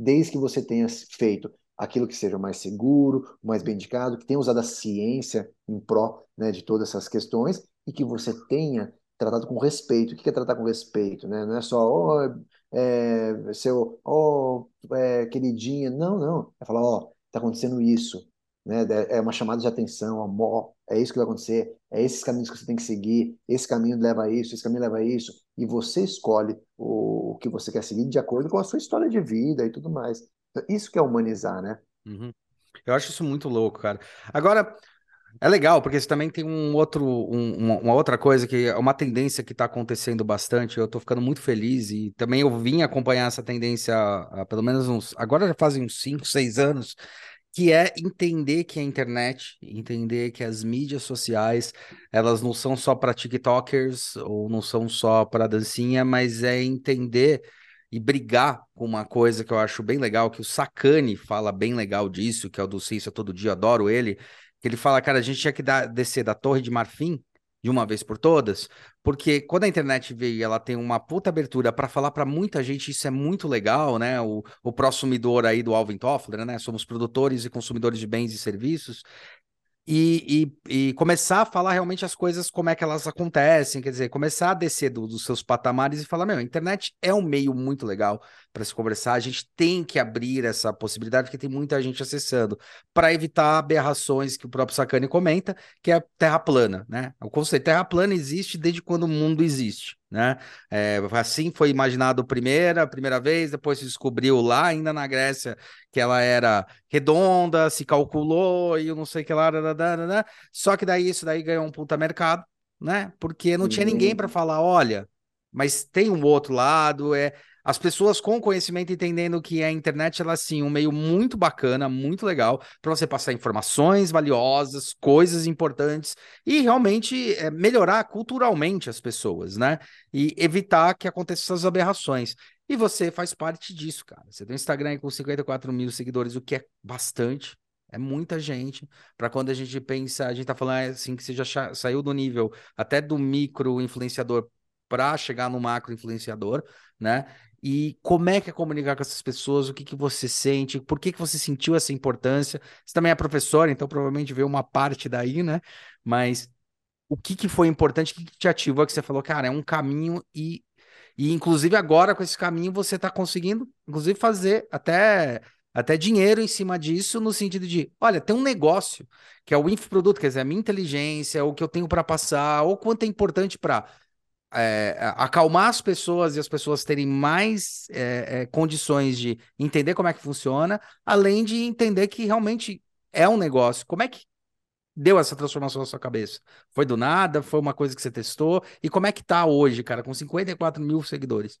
desde que você tenha feito aquilo que seja mais seguro, mais bem indicado, que tenha usado a ciência em pró, né, de todas essas questões e que você tenha tratado com respeito. O que é tratar com respeito, né? Não é só, oh, é, seu, oh, é, queridinha. Não, não. É falar, ó, oh, tá acontecendo isso, né? É uma chamada de atenção, amor, é isso que vai acontecer, é esses caminhos que você tem que seguir, esse caminho leva a isso, esse caminho leva a isso, e você escolhe o, que você quer seguir de acordo com a sua história de vida e tudo mais. Então, isso que é humanizar, né? Uhum. Eu acho isso muito louco, cara. Agora, é legal, porque você também tem um outro, um, uma, uma, outra coisa que é uma tendência que está acontecendo bastante. Eu estou ficando muito feliz e também eu vim acompanhar essa tendência há, há pelo menos uns. Agora já fazem uns 5, 6 anos, que é entender que a internet, entender que as mídias sociais, elas não são só para TikTokers ou não são só para dancinha, mas é entender e brigar com uma coisa que eu acho bem legal, que o Sacani fala bem legal disso, que é o do Ciência Todo Dia, adoro ele, que ele fala, cara, a gente tinha que dar, descer da Torre de Marfim de uma vez por todas, porque quando a internet veio, ela tem uma puta abertura para falar para muita gente, isso é muito legal, né? O, o consumidor aí do Alvin Toffler, né? Somos produtores e consumidores de bens e serviços. E, e, e, começar a falar realmente as coisas como é que elas acontecem, quer dizer, começar a descer do, dos seus patamares e falar, meu, a internet é um meio muito legal para se conversar, a gente tem que abrir essa possibilidade, porque tem muita gente acessando, para evitar aberrações que o próprio Sacani comenta, que é terra plana, né? O conceito terra plana existe desde quando o mundo existe né? É, assim foi imaginado primeira, primeira vez, depois se descobriu lá ainda na Grécia que ela era redonda, se calculou e eu não sei que lá, só que daí isso daí ganhou um puta mercado, né? Porque não tinha ninguém para falar, olha, mas tem um outro lado, é as pessoas com conhecimento entendendo que a internet ela sim um meio muito bacana, muito legal para você passar informações valiosas, coisas importantes e realmente é, melhorar culturalmente as pessoas, né? E evitar que aconteçam essas aberrações. E você faz parte disso, cara. Você tem um Instagram com 54 mil seguidores, o que é bastante. É muita gente. Para quando a gente pensa, a gente tá falando assim que você já saiu do nível até do micro influenciador para chegar no macro influenciador, né? E como é que é comunicar com essas pessoas? O que, que você sente? Por que, que você sentiu essa importância? Você também é professor, então provavelmente veio uma parte daí, né? Mas o que, que foi importante? O que, que te ativou? Que você falou, cara, é um caminho e, e inclusive agora com esse caminho você está conseguindo, inclusive, fazer até até dinheiro em cima disso, no sentido de, olha, tem um negócio que é o infoproduto, quer dizer, a minha inteligência, o que eu tenho para passar, ou quanto é importante para é, acalmar as pessoas e as pessoas terem mais é, é, condições de entender como é que funciona, além de entender que realmente é um negócio. Como é que deu essa transformação na sua cabeça? Foi do nada? Foi uma coisa que você testou? E como é que tá hoje, cara, com 54 mil seguidores?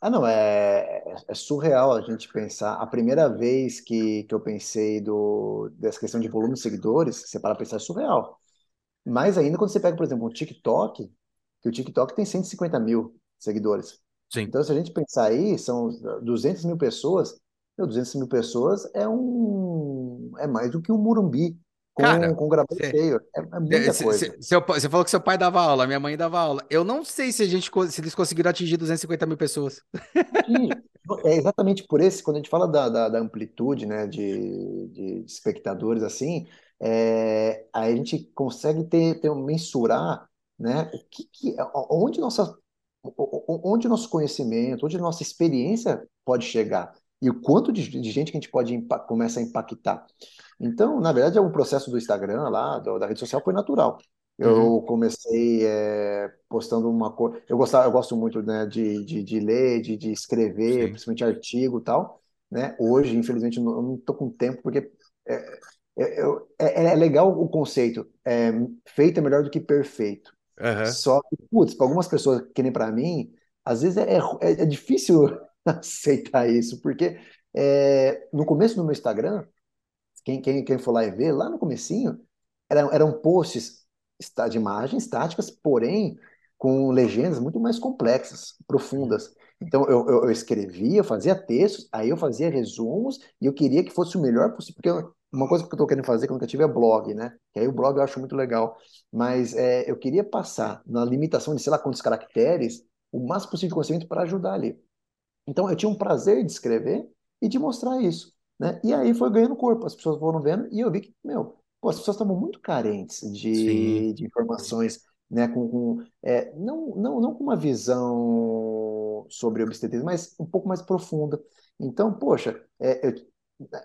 Ah, não, é, é surreal a gente pensar. A primeira vez que, que eu pensei do, dessa questão de volume de seguidores, você para pensar, é surreal. Mais ainda quando você pega, por exemplo, um TikTok, que o TikTok tem 150 mil seguidores. Sim. Então, se a gente pensar aí, são 200 mil pessoas. Meu, 200 mil pessoas é um é mais do que um Murumbi com, Cara, com gravador cheio. É, é muita cê, coisa. Cê, seu, você falou que seu pai dava aula, minha mãe dava aula. Eu não sei se a gente se eles conseguiram atingir 250 mil pessoas. <laughs> É exatamente por esse, quando a gente fala da, da, da amplitude né, de, de espectadores assim, é, a gente consegue ter, ter mensurar né? O que, que, onde nossa, onde nosso conhecimento, onde nossa experiência pode chegar e o quanto de, de gente que a gente pode começar a impactar. Então, na verdade, é um processo do Instagram lá, do, da rede social foi natural. Eu uhum. comecei é, postando uma coisa. Eu gostava, eu gosto muito né, de, de, de ler, de, de escrever, Sim. principalmente artigo e tal. Né? Hoje, infelizmente, eu não estou com tempo, porque é, é, é, é, legal o conceito. É, feito é melhor do que perfeito. Uhum. Só que, putz, para algumas pessoas, que nem para mim, às vezes é, é, é difícil <laughs> aceitar isso, porque é, no começo do meu Instagram, quem, quem, quem for lá e ver, lá no comecinho, eram, eram posts de imagens estáticas, porém com legendas muito mais complexas, profundas. Então eu, eu, eu escrevia, eu fazia textos, aí eu fazia resumos e eu queria que fosse o melhor possível, porque uma coisa que eu estou querendo fazer que eu nunca tive é blog, né? Que aí o blog eu acho muito legal, mas é, eu queria passar na limitação de sei lá quantos caracteres o máximo possível de conhecimento para ajudar ali. Então eu tinha um prazer de escrever e de mostrar isso, né? E aí foi ganhando corpo, as pessoas foram vendo e eu vi que, meu, pô, as pessoas estavam muito carentes de, de informações, né? Com, com é, não, não, não com uma visão sobre obstetrícia, mas um pouco mais profunda. Então, poxa, é, eu,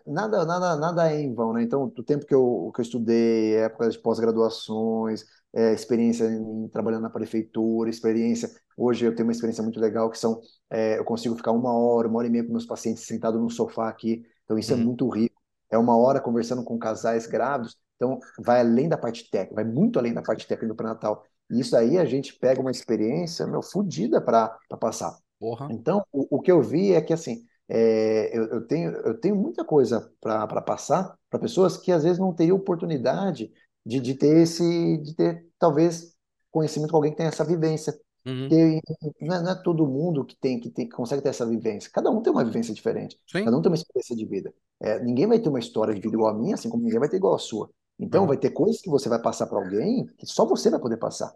nada, nada, nada é em vão, né? Então, o tempo que eu, que eu estudei, época de pós-graduações, é, experiência em, trabalhando na prefeitura, experiência. Hoje eu tenho uma experiência muito legal que são, é, eu consigo ficar uma hora, uma hora e meia com meus pacientes sentado no sofá aqui. Então, isso é Uhum. é muito rico. É uma hora conversando com casais grávidos. Então, vai além da parte técnica, vai muito além da parte técnica do pré-natal. E isso aí a gente pega uma experiência, meu, fodida para passar. Porra. Então, o, o que eu vi é que, assim, é, eu, eu, tenho, eu tenho muita coisa para passar para pessoas que às vezes não teriam oportunidade de, de ter esse, de ter talvez conhecimento com alguém que tem essa vivência. Uhum. Porque não é, não é todo mundo que tem, que tem que consegue ter essa vivência. Cada um tem uma vivência diferente. Sim. Cada um tem uma experiência de vida. É, ninguém vai ter uma história de vida igual a minha, assim como ninguém vai ter igual a sua. Então, Uhum. vai ter coisas que você vai passar para alguém que só você vai poder passar.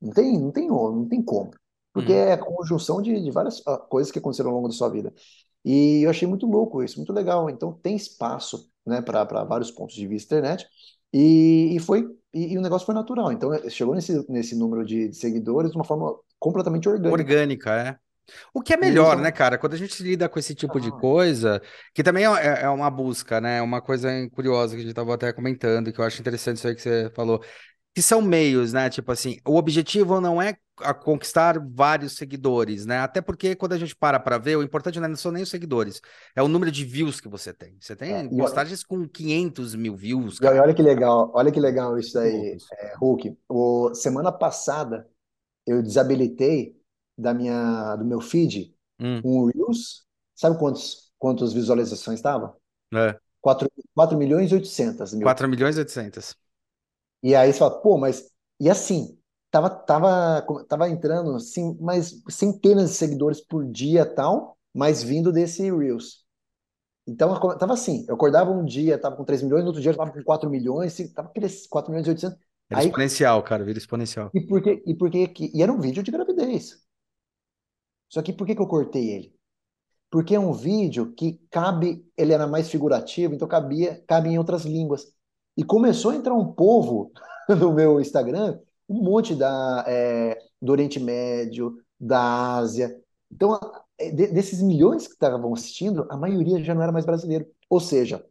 Não tem, não tem, não tem como. Porque Uhum. é a conjunção de, de várias ah, coisas que aconteceram ao longo da sua vida. E eu achei muito louco isso, muito legal. Então tem espaço, né, para vários pontos de vista internet. E, e foi e, e o negócio foi natural. Então eh, chegou nesse, nesse número de, de seguidores de uma forma completamente orgânica. Orgânica, é. O que é E melhor, né, cara? Quando a gente lida com esse tipo de Ah. coisa, que também é, é uma busca, né? Uma coisa curiosa que a gente tava até comentando, que eu acho interessante isso aí que você falou, que são meios, né? Tipo assim, o objetivo não é conquistar vários seguidores, né? Até porque quando a gente para para ver, o importante não são nem os seguidores, é o número de views que você tem. Você tem É, postagens com 500 mil views, E olha cara. olha que legal, olha que legal isso aí, é, Hulk. O, semana passada eu desabilitei da minha, do meu feed Hum, um Reels. Sabe quantos, quantas visualizações estava? é. 4, 4 milhões e 800 mil. 4 milhões e 800. E aí você fala, pô, mas e assim, tava, tava, tava entrando assim, mas centenas de seguidores por dia tal, mas vindo desse Reels. Então tava assim, eu acordava um dia, tava com 3 milhões, no outro dia eu tava com 4 milhões, tava crescendo 4 milhões e 800. Era Aí, exponencial, cara, vira exponencial. e por que, e por que que, e era um vídeo de gravidez. Só que por que que eu cortei ele? Porque é um vídeo que cabe, ele era mais figurativo, então cabia, cabe em outras línguas. E começou a entrar um povo <laughs> no meu Instagram, um monte da, é, do Oriente Médio, da Ásia. Então, é, de- desses milhões que estavam assistindo, a maioria já não era mais brasileiro. Ou seja,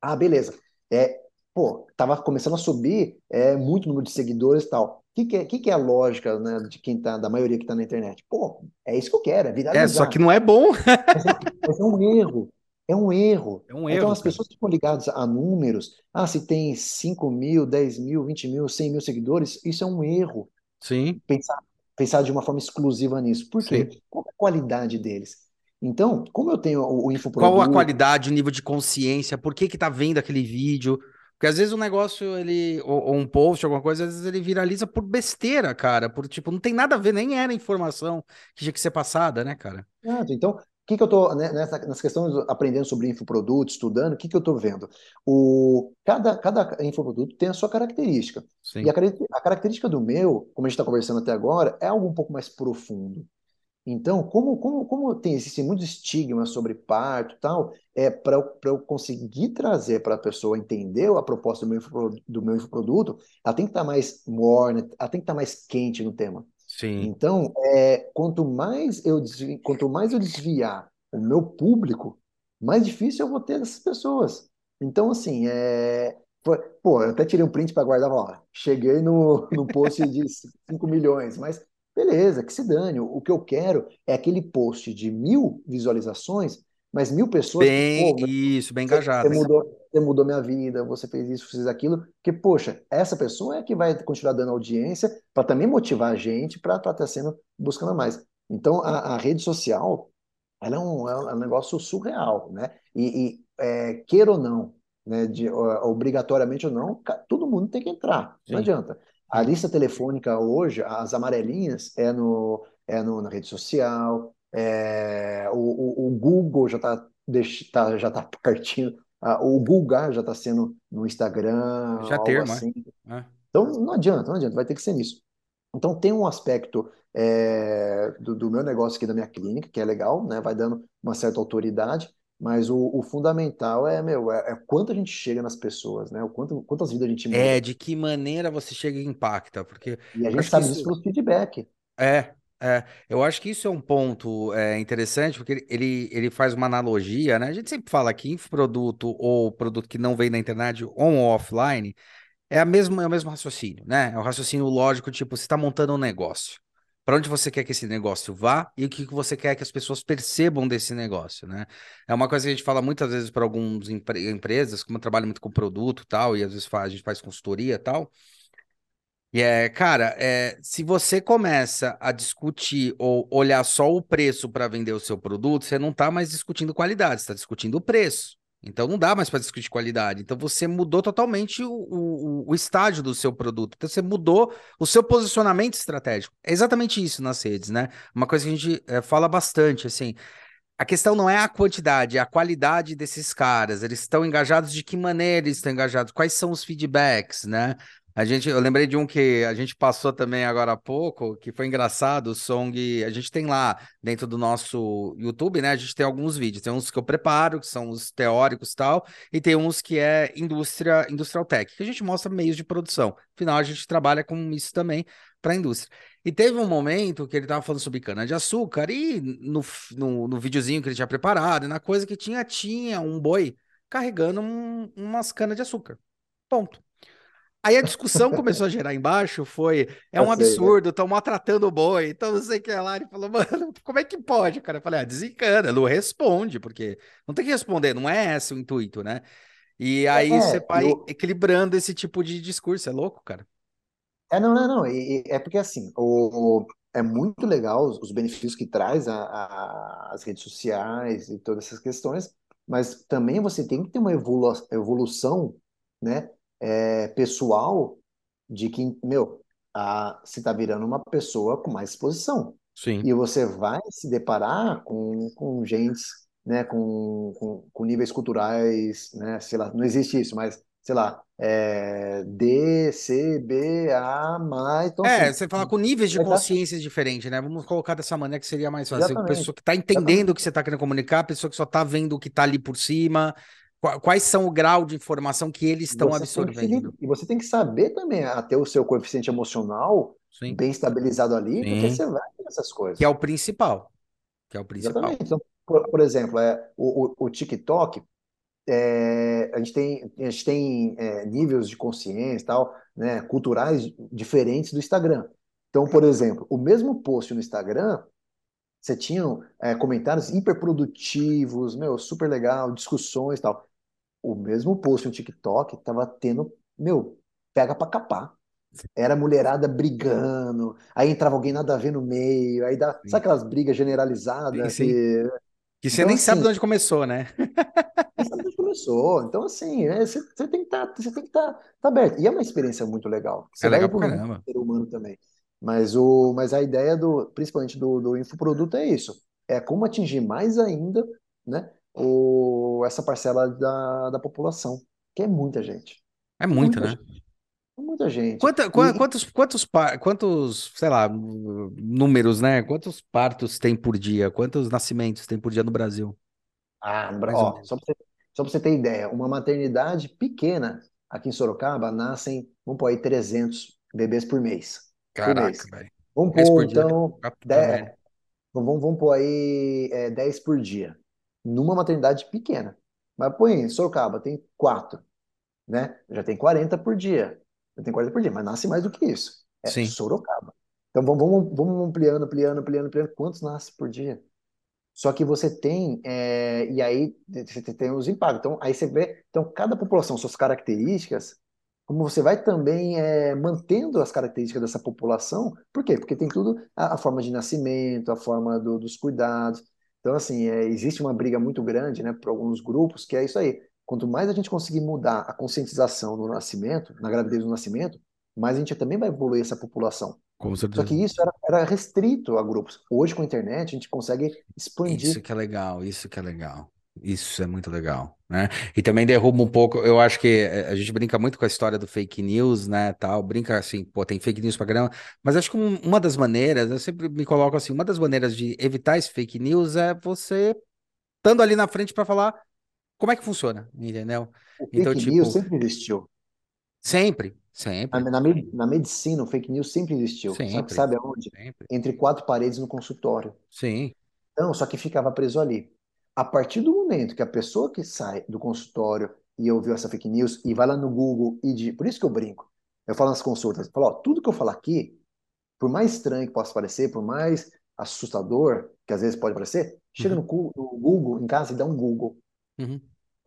ah, beleza. É, pô, tava começando a subir é, muito número de seguidores e tal. O que, que, é, que, que é a lógica, né, de quem tá, da maioria que tá na internet? Pô, é isso que eu quero, é É, viralizar. só que não é bom. Mas <laughs> é, mas é um erro. É um erro. É um Então, erro, as cara. pessoas ficam ligadas a números. Ah, se tem 5 mil, 10 mil, 20 mil, 100 mil seguidores, isso é um erro. Sim, Pensar, pensar de uma forma exclusiva nisso. Por quê? sim. Qual é a qualidade deles? Então, como eu tenho o, o Qual a infoproduto, qualidade, o nível de consciência, por que que tá vendo aquele vídeo? Porque às vezes o negócio, ele, ou, ou um post, alguma coisa, às vezes ele viraliza por besteira, cara, por tipo, não tem nada a ver, nem era informação que tinha que ser passada, né, cara? Então, o que que eu estou nessa, nessa questão de aprendendo sobre infoproduto, estudando, o que que eu estou vendo? O, cada, cada infoproduto tem a sua característica. E Sim, a, cari- a característica do meu, como a gente está conversando até agora, é algo um pouco mais profundo. Então, como, como, como tem, existem muitos estigmas sobre parto e tal, é para eu, eu conseguir trazer para a pessoa entender a proposta do meu, do meu infoproduto, ela tem que estar mais morna, ela tem que estar mais quente no tema. sim, Então, é, quanto mais eu desvi- quanto mais eu desviar o meu público, mais difícil eu vou ter dessas pessoas. Então, assim, é, foi- pô, eu até tirei um print para guardar, ó, cheguei no, no post de <laughs> 5 milhões, mas beleza, que se dane. O que eu quero é aquele post de mil visualizações, mas mil pessoas bem, pô, isso, bem engajado, você mudou, você mudou minha vida, você fez isso, fez aquilo, porque, poxa, essa pessoa é que vai continuar dando audiência para também motivar a gente para estar sendo buscando mais. Então, a, a rede social, ela é um, é um negócio surreal, né? E, e é, queira ou não, né, de, obrigatoriamente ou não, todo mundo tem que entrar, Sim. não adianta. A lista telefônica hoje, as amarelinhas, é, no, é no, na rede social, é, o, o, o Google já está tá, já tá <laughs> partindo, o Google já está sendo no Instagram, já algo termo, assim. É. Então não adianta, não adianta, vai ter que ser nisso. Então tem um aspecto é, do, do, meu negócio aqui da minha clínica, que é legal, né? Vai dando uma certa autoridade, mas o, o fundamental é, meu, é, é, quanto a gente chega nas pessoas, né? O quanto, quantas vidas a gente muda. É, de que maneira você chega e impacta, porque... E a gente sabe isso... disso pelo feedback. É, é, eu acho que isso é um ponto é, interessante, porque ele, ele faz uma analogia, né? A gente sempre fala que infoproduto ou produto que não vem na internet on ou offline é, a mesma, é o mesmo raciocínio, né? É o raciocínio lógico, tipo, você está montando um negócio para onde você quer que esse negócio vá e o que você quer que as pessoas percebam desse negócio, né? É uma coisa que a gente fala muitas vezes para algumas empre empresas, como eu trabalho muito com produto tal, e às vezes faz, a gente faz consultoria tal. E é, cara, é, se você começa a discutir ou olhar só o preço para vender o seu produto, você não está mais discutindo qualidade, está discutindo o preço. Então não dá mais para discutir qualidade. Então você mudou totalmente o, o, o, estágio do seu produto. Então você mudou o seu posicionamento estratégico. É exatamente isso nas redes, né? Uma coisa que a gente é, fala bastante, assim. A questão não é a quantidade, é a qualidade desses caras. Eles estão engajados de que maneira eles estão engajados? Quais são os feedbacks, né? A gente, eu lembrei de um que a gente passou também agora há pouco, que foi engraçado, o Song, a gente tem lá dentro do nosso YouTube, né? A gente tem alguns vídeos, tem uns que eu preparo, que são os teóricos e tal, e tem uns que é indústria, industrial tech, que a gente mostra meios de produção. Afinal, a gente trabalha com isso também para a indústria. E teve um momento que ele estava falando sobre cana de açúcar e no, no, no videozinho que ele tinha preparado, na coisa que tinha, tinha um boi carregando um, umas canas de açúcar. Ponto. Aí a discussão começou a gerar embaixo, foi, é um né? absurdo, estão maltratando o boi, então não sei o que lá. Ele falou, mano, como é que pode, cara? Eu falei, ah, desencana, não responde, porque não tem que responder, não é esse o intuito, né? E aí é, você vai eu... equilibrando esse tipo de discurso, é louco, cara. É, não, não, não, e, é porque assim, o, é muito legal os, os benefícios que traz a, a, as redes sociais e todas essas questões, mas também você tem que ter uma evolu evolução, né, é, pessoal de que, meu, a, você está virando uma pessoa com mais exposição. Sim. E você vai se deparar com, com gente, né, com, com, com níveis culturais, né, sei lá, não existe isso, mas sei lá, é, D, C, B, A, mais. Então, é, assim, você fala com níveis de consciência diferentes, né? Vamos colocar dessa maneira que seria mais fácil. Exatamente. A pessoa que está entendendo o que você está querendo comunicar, a pessoa que só está vendo o que está ali por cima, Quais são o grau de informação que eles estão absorvendo? e você tem que saber também até o seu coeficiente emocional Sim. bem estabilizado ali, Sim. porque você vai ver essas coisas. Que é o principal. Que é o principal. Exatamente. Então, por, por exemplo, é, o, o, o TikTok, é, a gente tem, a gente tem é, níveis de consciência tal, né, culturais diferentes do Instagram. Então, por exemplo, o mesmo post no Instagram, você tinha é, comentários hiperprodutivos, meu, super legal, discussões e tal o mesmo post no TikTok tava tendo, meu, pega pra capar. Era mulherada brigando, aí entrava alguém nada a ver no meio, aí dá, sabe aquelas brigas generalizadas? Sim, sim. Que, que você então, nem assim, sabe de onde começou, né? Nem sabe de onde começou. Então, assim, é, você, você tem que estar tá, que tá, tá aberto. E é uma experiência muito legal. Você é legal pra caramba. ser humano também. Mas, o, mas a ideia, do, principalmente do, do infoproduto, é isso. É como atingir mais ainda né, o, essa parcela da, da população, que é muita gente. É muita, muita né? Gente. É muita gente. Quanta, e... Quantos, quantos, quantos, sei lá, números, né? Quantos partos tem por dia? Quantos nascimentos tem por dia no Brasil? Ah, no Brasil. Ó, só para você, você ter ideia, uma maternidade pequena aqui em Sorocaba nascem, vamos pôr aí, 300 bebês por mês. Caraca, velho. Vamos pôr, então, 10, vamos, vamos pôr aí é, 10 por dia numa maternidade pequena. Mas põe em Sorocaba, tem quatro, né? Já tem 40 por dia. Já tem 40 por dia, mas nasce mais do que isso. É Sim. Sorocaba. Então vamos, vamos ampliando, ampliando, ampliando, ampliando. Quantos nasce por dia? Só que você tem, é, e aí você tem os impactos. Então, aí você vê, então, cada população, suas características, como você vai também é, mantendo as características dessa população. Por quê? Porque tem tudo, a, a forma de nascimento, a forma do, dos cuidados. Então, assim, é, existe uma briga muito grande, né, por alguns grupos, que é isso aí. Quanto mais a gente conseguir mudar a conscientização no nascimento, na gravidez do nascimento, mais a gente também vai evoluir essa população. Com Só que isso era, era restrito a grupos. Hoje, com a internet, a gente consegue expandir. Isso que é legal, isso que é legal. Isso é muito legal, né? E também derruba um pouco, eu acho que eh, a gente brinca muito com a história do fake news, né, tal, brinca assim, pô, tem fake news pra caramba, mas acho que uma das maneiras, eu sempre me coloco assim, uma das maneiras de evitar esse fake news é você estando ali na frente para falar como é que funciona, entendeu? O então, fake tipo, news sempre existiu. Sempre, sempre. Na, na, na, medicina, o fake news sempre existiu. Sempre. Sabe, sabe aonde? Sempre. Entre quatro paredes no consultório. Sim. Então, só que ficava preso ali. A partir do momento que a pessoa que sai do consultório e ouviu essa fake news e vai lá no Google e de, por isso que eu brinco, eu falo nas consultas, eu falo, ó, tudo que eu falar aqui, por mais estranho que possa parecer, por mais assustador que às vezes pode parecer, chega uhum. no, no, Google em casa e dá um Google. Uhum.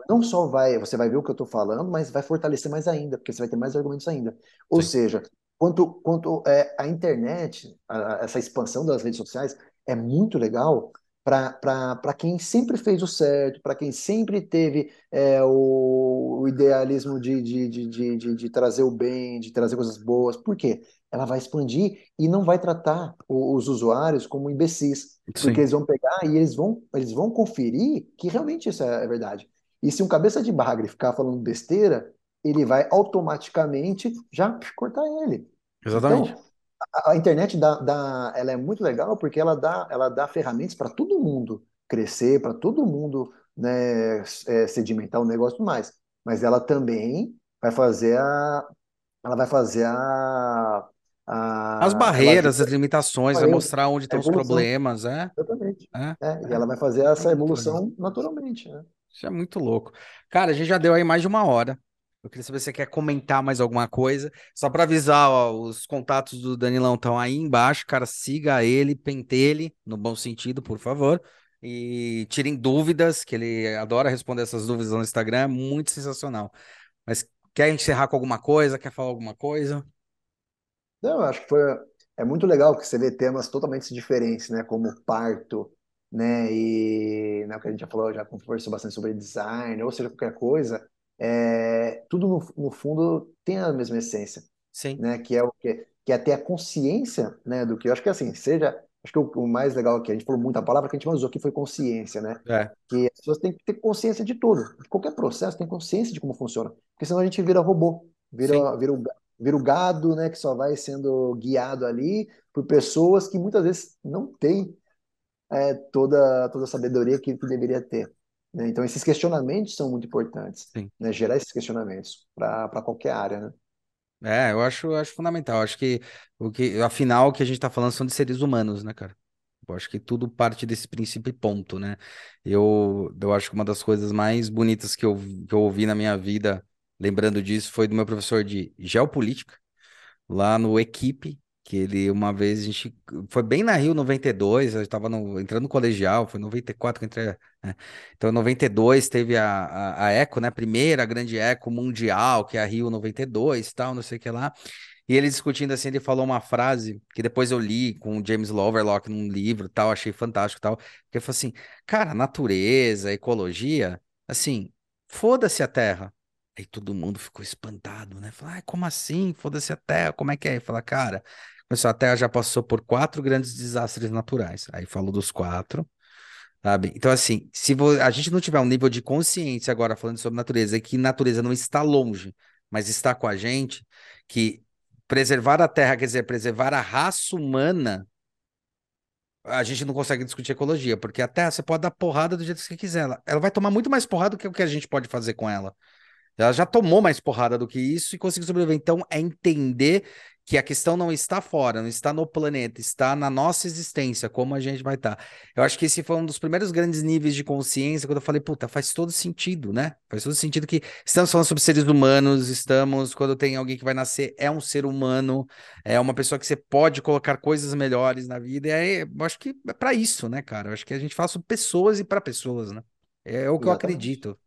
Não só vai, você vai ver o que eu estou falando, mas vai fortalecer mais ainda, porque você vai ter mais argumentos ainda. Ou Sim. seja, quanto, quanto é, a internet, a, essa expansão das redes sociais é muito legal, para quem sempre fez o certo, para quem sempre teve é, o, o, idealismo de, de, de, de, trazer o bem, de trazer coisas boas. Por quê? Ela vai expandir e não vai tratar os usuários como imbecis, Sim. porque eles vão pegar e eles vão, eles vão conferir que realmente isso é, é verdade. E se um cabeça de bagre ficar falando besteira, ele vai automaticamente já cortar ele. Exatamente. Então, a, internet dá, dá, ela é muito legal porque ela dá, ela dá ferramentas para todo mundo crescer, para todo mundo né, é, sedimentar o negócio e mais. Mas ela também vai fazer a, ela vai fazer a, a as barreiras, vai, as limitações, vai mostrar onde estão os problemas, é? Exatamente. É, é, e ela vai fazer essa evolução naturalmente, né? Isso é muito louco. Cara, a gente já deu aí mais de uma hora. Eu queria saber se você quer comentar mais alguma coisa. Só para avisar, ó, os contatos do Danilão estão aí embaixo. Cara, siga ele, pentele, no bom sentido, por favor. E tirem dúvidas, que ele adora responder essas dúvidas no Instagram. É muito sensacional. Mas quer encerrar com alguma coisa? Quer falar alguma coisa? Não, acho que foi. É muito legal que você vê temas totalmente diferentes, né? Como parto, né? E né, o que a gente já falou, já conversou bastante sobre design, ou seja, qualquer coisa é, tudo no, no, fundo tem a mesma essência, Sim. né? Que é o que, que é ter a consciência, né? Do que eu acho que assim seja, acho que o, o mais legal aqui a gente falou muito a palavra que a gente mais usou aqui foi consciência, né? É. Que as pessoas têm que ter consciência de tudo, de qualquer processo tem consciência de como funciona, porque senão a gente vira robô, vira, vira o, vira o gado, né? Que só vai sendo guiado ali por pessoas que muitas vezes não têm é, toda toda a sabedoria que, que deveria ter. Né? Então, esses questionamentos são muito importantes, né? Gerar esses questionamentos para qualquer área, né? É, eu acho, eu acho fundamental. Acho que o que, afinal, o que a gente está falando são de seres humanos, né, cara? Eu acho que tudo parte desse princípio e ponto, né? Eu, eu acho que uma das coisas mais bonitas que eu, que eu ouvi na minha vida, lembrando disso, foi do meu professor de geopolítica, lá no Equipe, que ele uma vez a gente foi bem na Rio 92, eu estava entrando no colegial, foi 94 que entrei, né? Então em 92 teve a, a, a Eco, né, primeira grande Eco mundial, que é a Rio 92, tal, não sei o que lá. E ele discutindo assim, ele falou uma frase que depois eu li com o James Loverlock num livro, tal, achei fantástico, tal, que ele falou assim: "Cara, natureza, ecologia, assim, foda-se a Terra. Aí todo mundo ficou espantado, né? Falar, ah, como assim? Foda-se a Terra, como é que é? Fala, cara, a Terra já passou por quatro grandes desastres naturais. Aí falou dos quatro, sabe? Então, assim, se a gente não tiver um nível de consciência agora falando sobre natureza, e que natureza não está longe, mas está com a gente, que preservar a Terra quer dizer preservar a raça humana, a gente não consegue discutir ecologia, porque a Terra você pode dar porrada do jeito que você quiser. Ela, ela vai tomar muito mais porrada do que o que a gente pode fazer com ela. Ela já tomou mais porrada do que isso e conseguiu sobreviver. Então, é entender que a questão não está fora, não está no planeta, está na nossa existência, como a gente vai estar. Eu acho que esse foi um dos primeiros grandes níveis de consciência quando eu falei, puta, faz todo sentido, né? Faz todo sentido que estamos falando sobre seres humanos, estamos, quando tem alguém que vai nascer, é um ser humano, é uma pessoa que você pode colocar coisas melhores na vida, e aí, eu acho que é para isso, né, cara? Eu acho que a gente faz pessoas e para pessoas, né? É, o que Exatamente. eu acredito.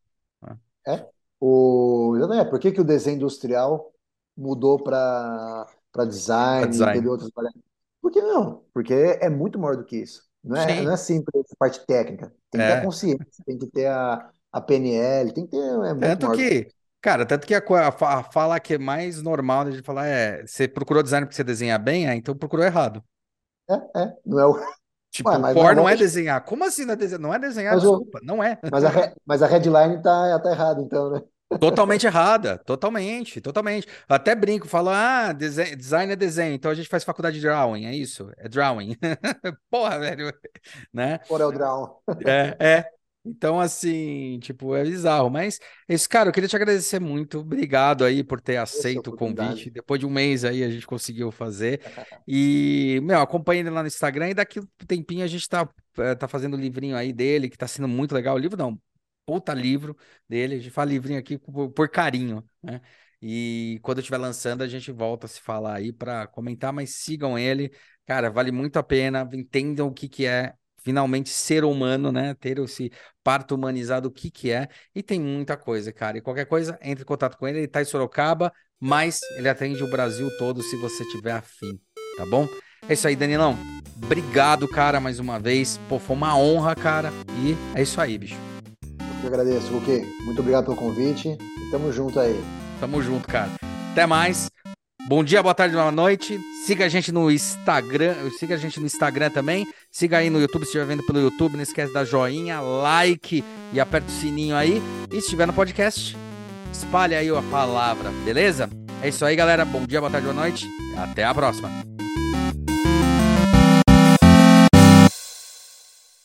Né? É, o... É, por que, que o desenho industrial mudou para para design, design. e outras Por que não? Porque é muito maior do que isso. Não é, não é simples a parte técnica. Tem que ter a É. consciência, tem que ter a, a PNL, tem que ter. É muito Tanto maior. que, cara, tanto que a, a a fala que é mais normal de falar é: você procurou design porque você desenha bem? É, então procurou errado. É, é, não é o. <laughs> Tipo, Ué, o mas core não, é vamos- desenhar. Como assim não é desenhar? Não é desenhar, Mas o- desculpa. Não é. Mas a, mas a headline tá, tá errada, então, né? Totalmente errada. Totalmente, totalmente. Até brinco, falo, ah, dese- design é desenho, então a gente faz faculdade de drawing, é isso? É drawing. <laughs> Porra, velho. Né? Corel Draw. É, é. Então, assim, tipo, é bizarro. Mas, esse cara, eu queria te agradecer muito. Obrigado aí por ter aceito o convite. Depois de um mês aí, a gente conseguiu fazer. <laughs> E, meu, acompanhe ele lá no Instagram. E daqui um tempinho a gente tá, eh, tá fazendo o livrinho aí dele, que tá sendo muito legal. O livro não, puta livro dele. A gente fala livrinho aqui por, por carinho, né? E quando eu estiver lançando, a gente volta a se falar aí para comentar, mas sigam ele. Cara, vale muito a pena. Entendam o que que é finalmente ser humano, né? Ter esse parto humanizado, o que que é. E tem muita coisa, cara. E qualquer coisa, entre em contato com ele. Ele tá em Sorocaba, mas ele atende o Brasil todo se você tiver afim, tá bom? É isso aí, Danilão. Obrigado, cara, mais uma vez. Pô, foi uma honra, cara. E é isso aí, bicho. Eu que agradeço, Luque. Muito obrigado pelo convite. E tamo junto aí. Tamo junto, cara. Até mais. Bom dia, boa tarde, boa noite. Siga a gente no Instagram, siga a gente no Instagram também. Siga aí no YouTube, se estiver vendo pelo YouTube, não esquece da joinha, like e aperta o sininho aí. E se estiver no podcast, espalhe aí a palavra, beleza? É isso aí, galera. Bom dia, boa tarde, boa noite. Até a próxima.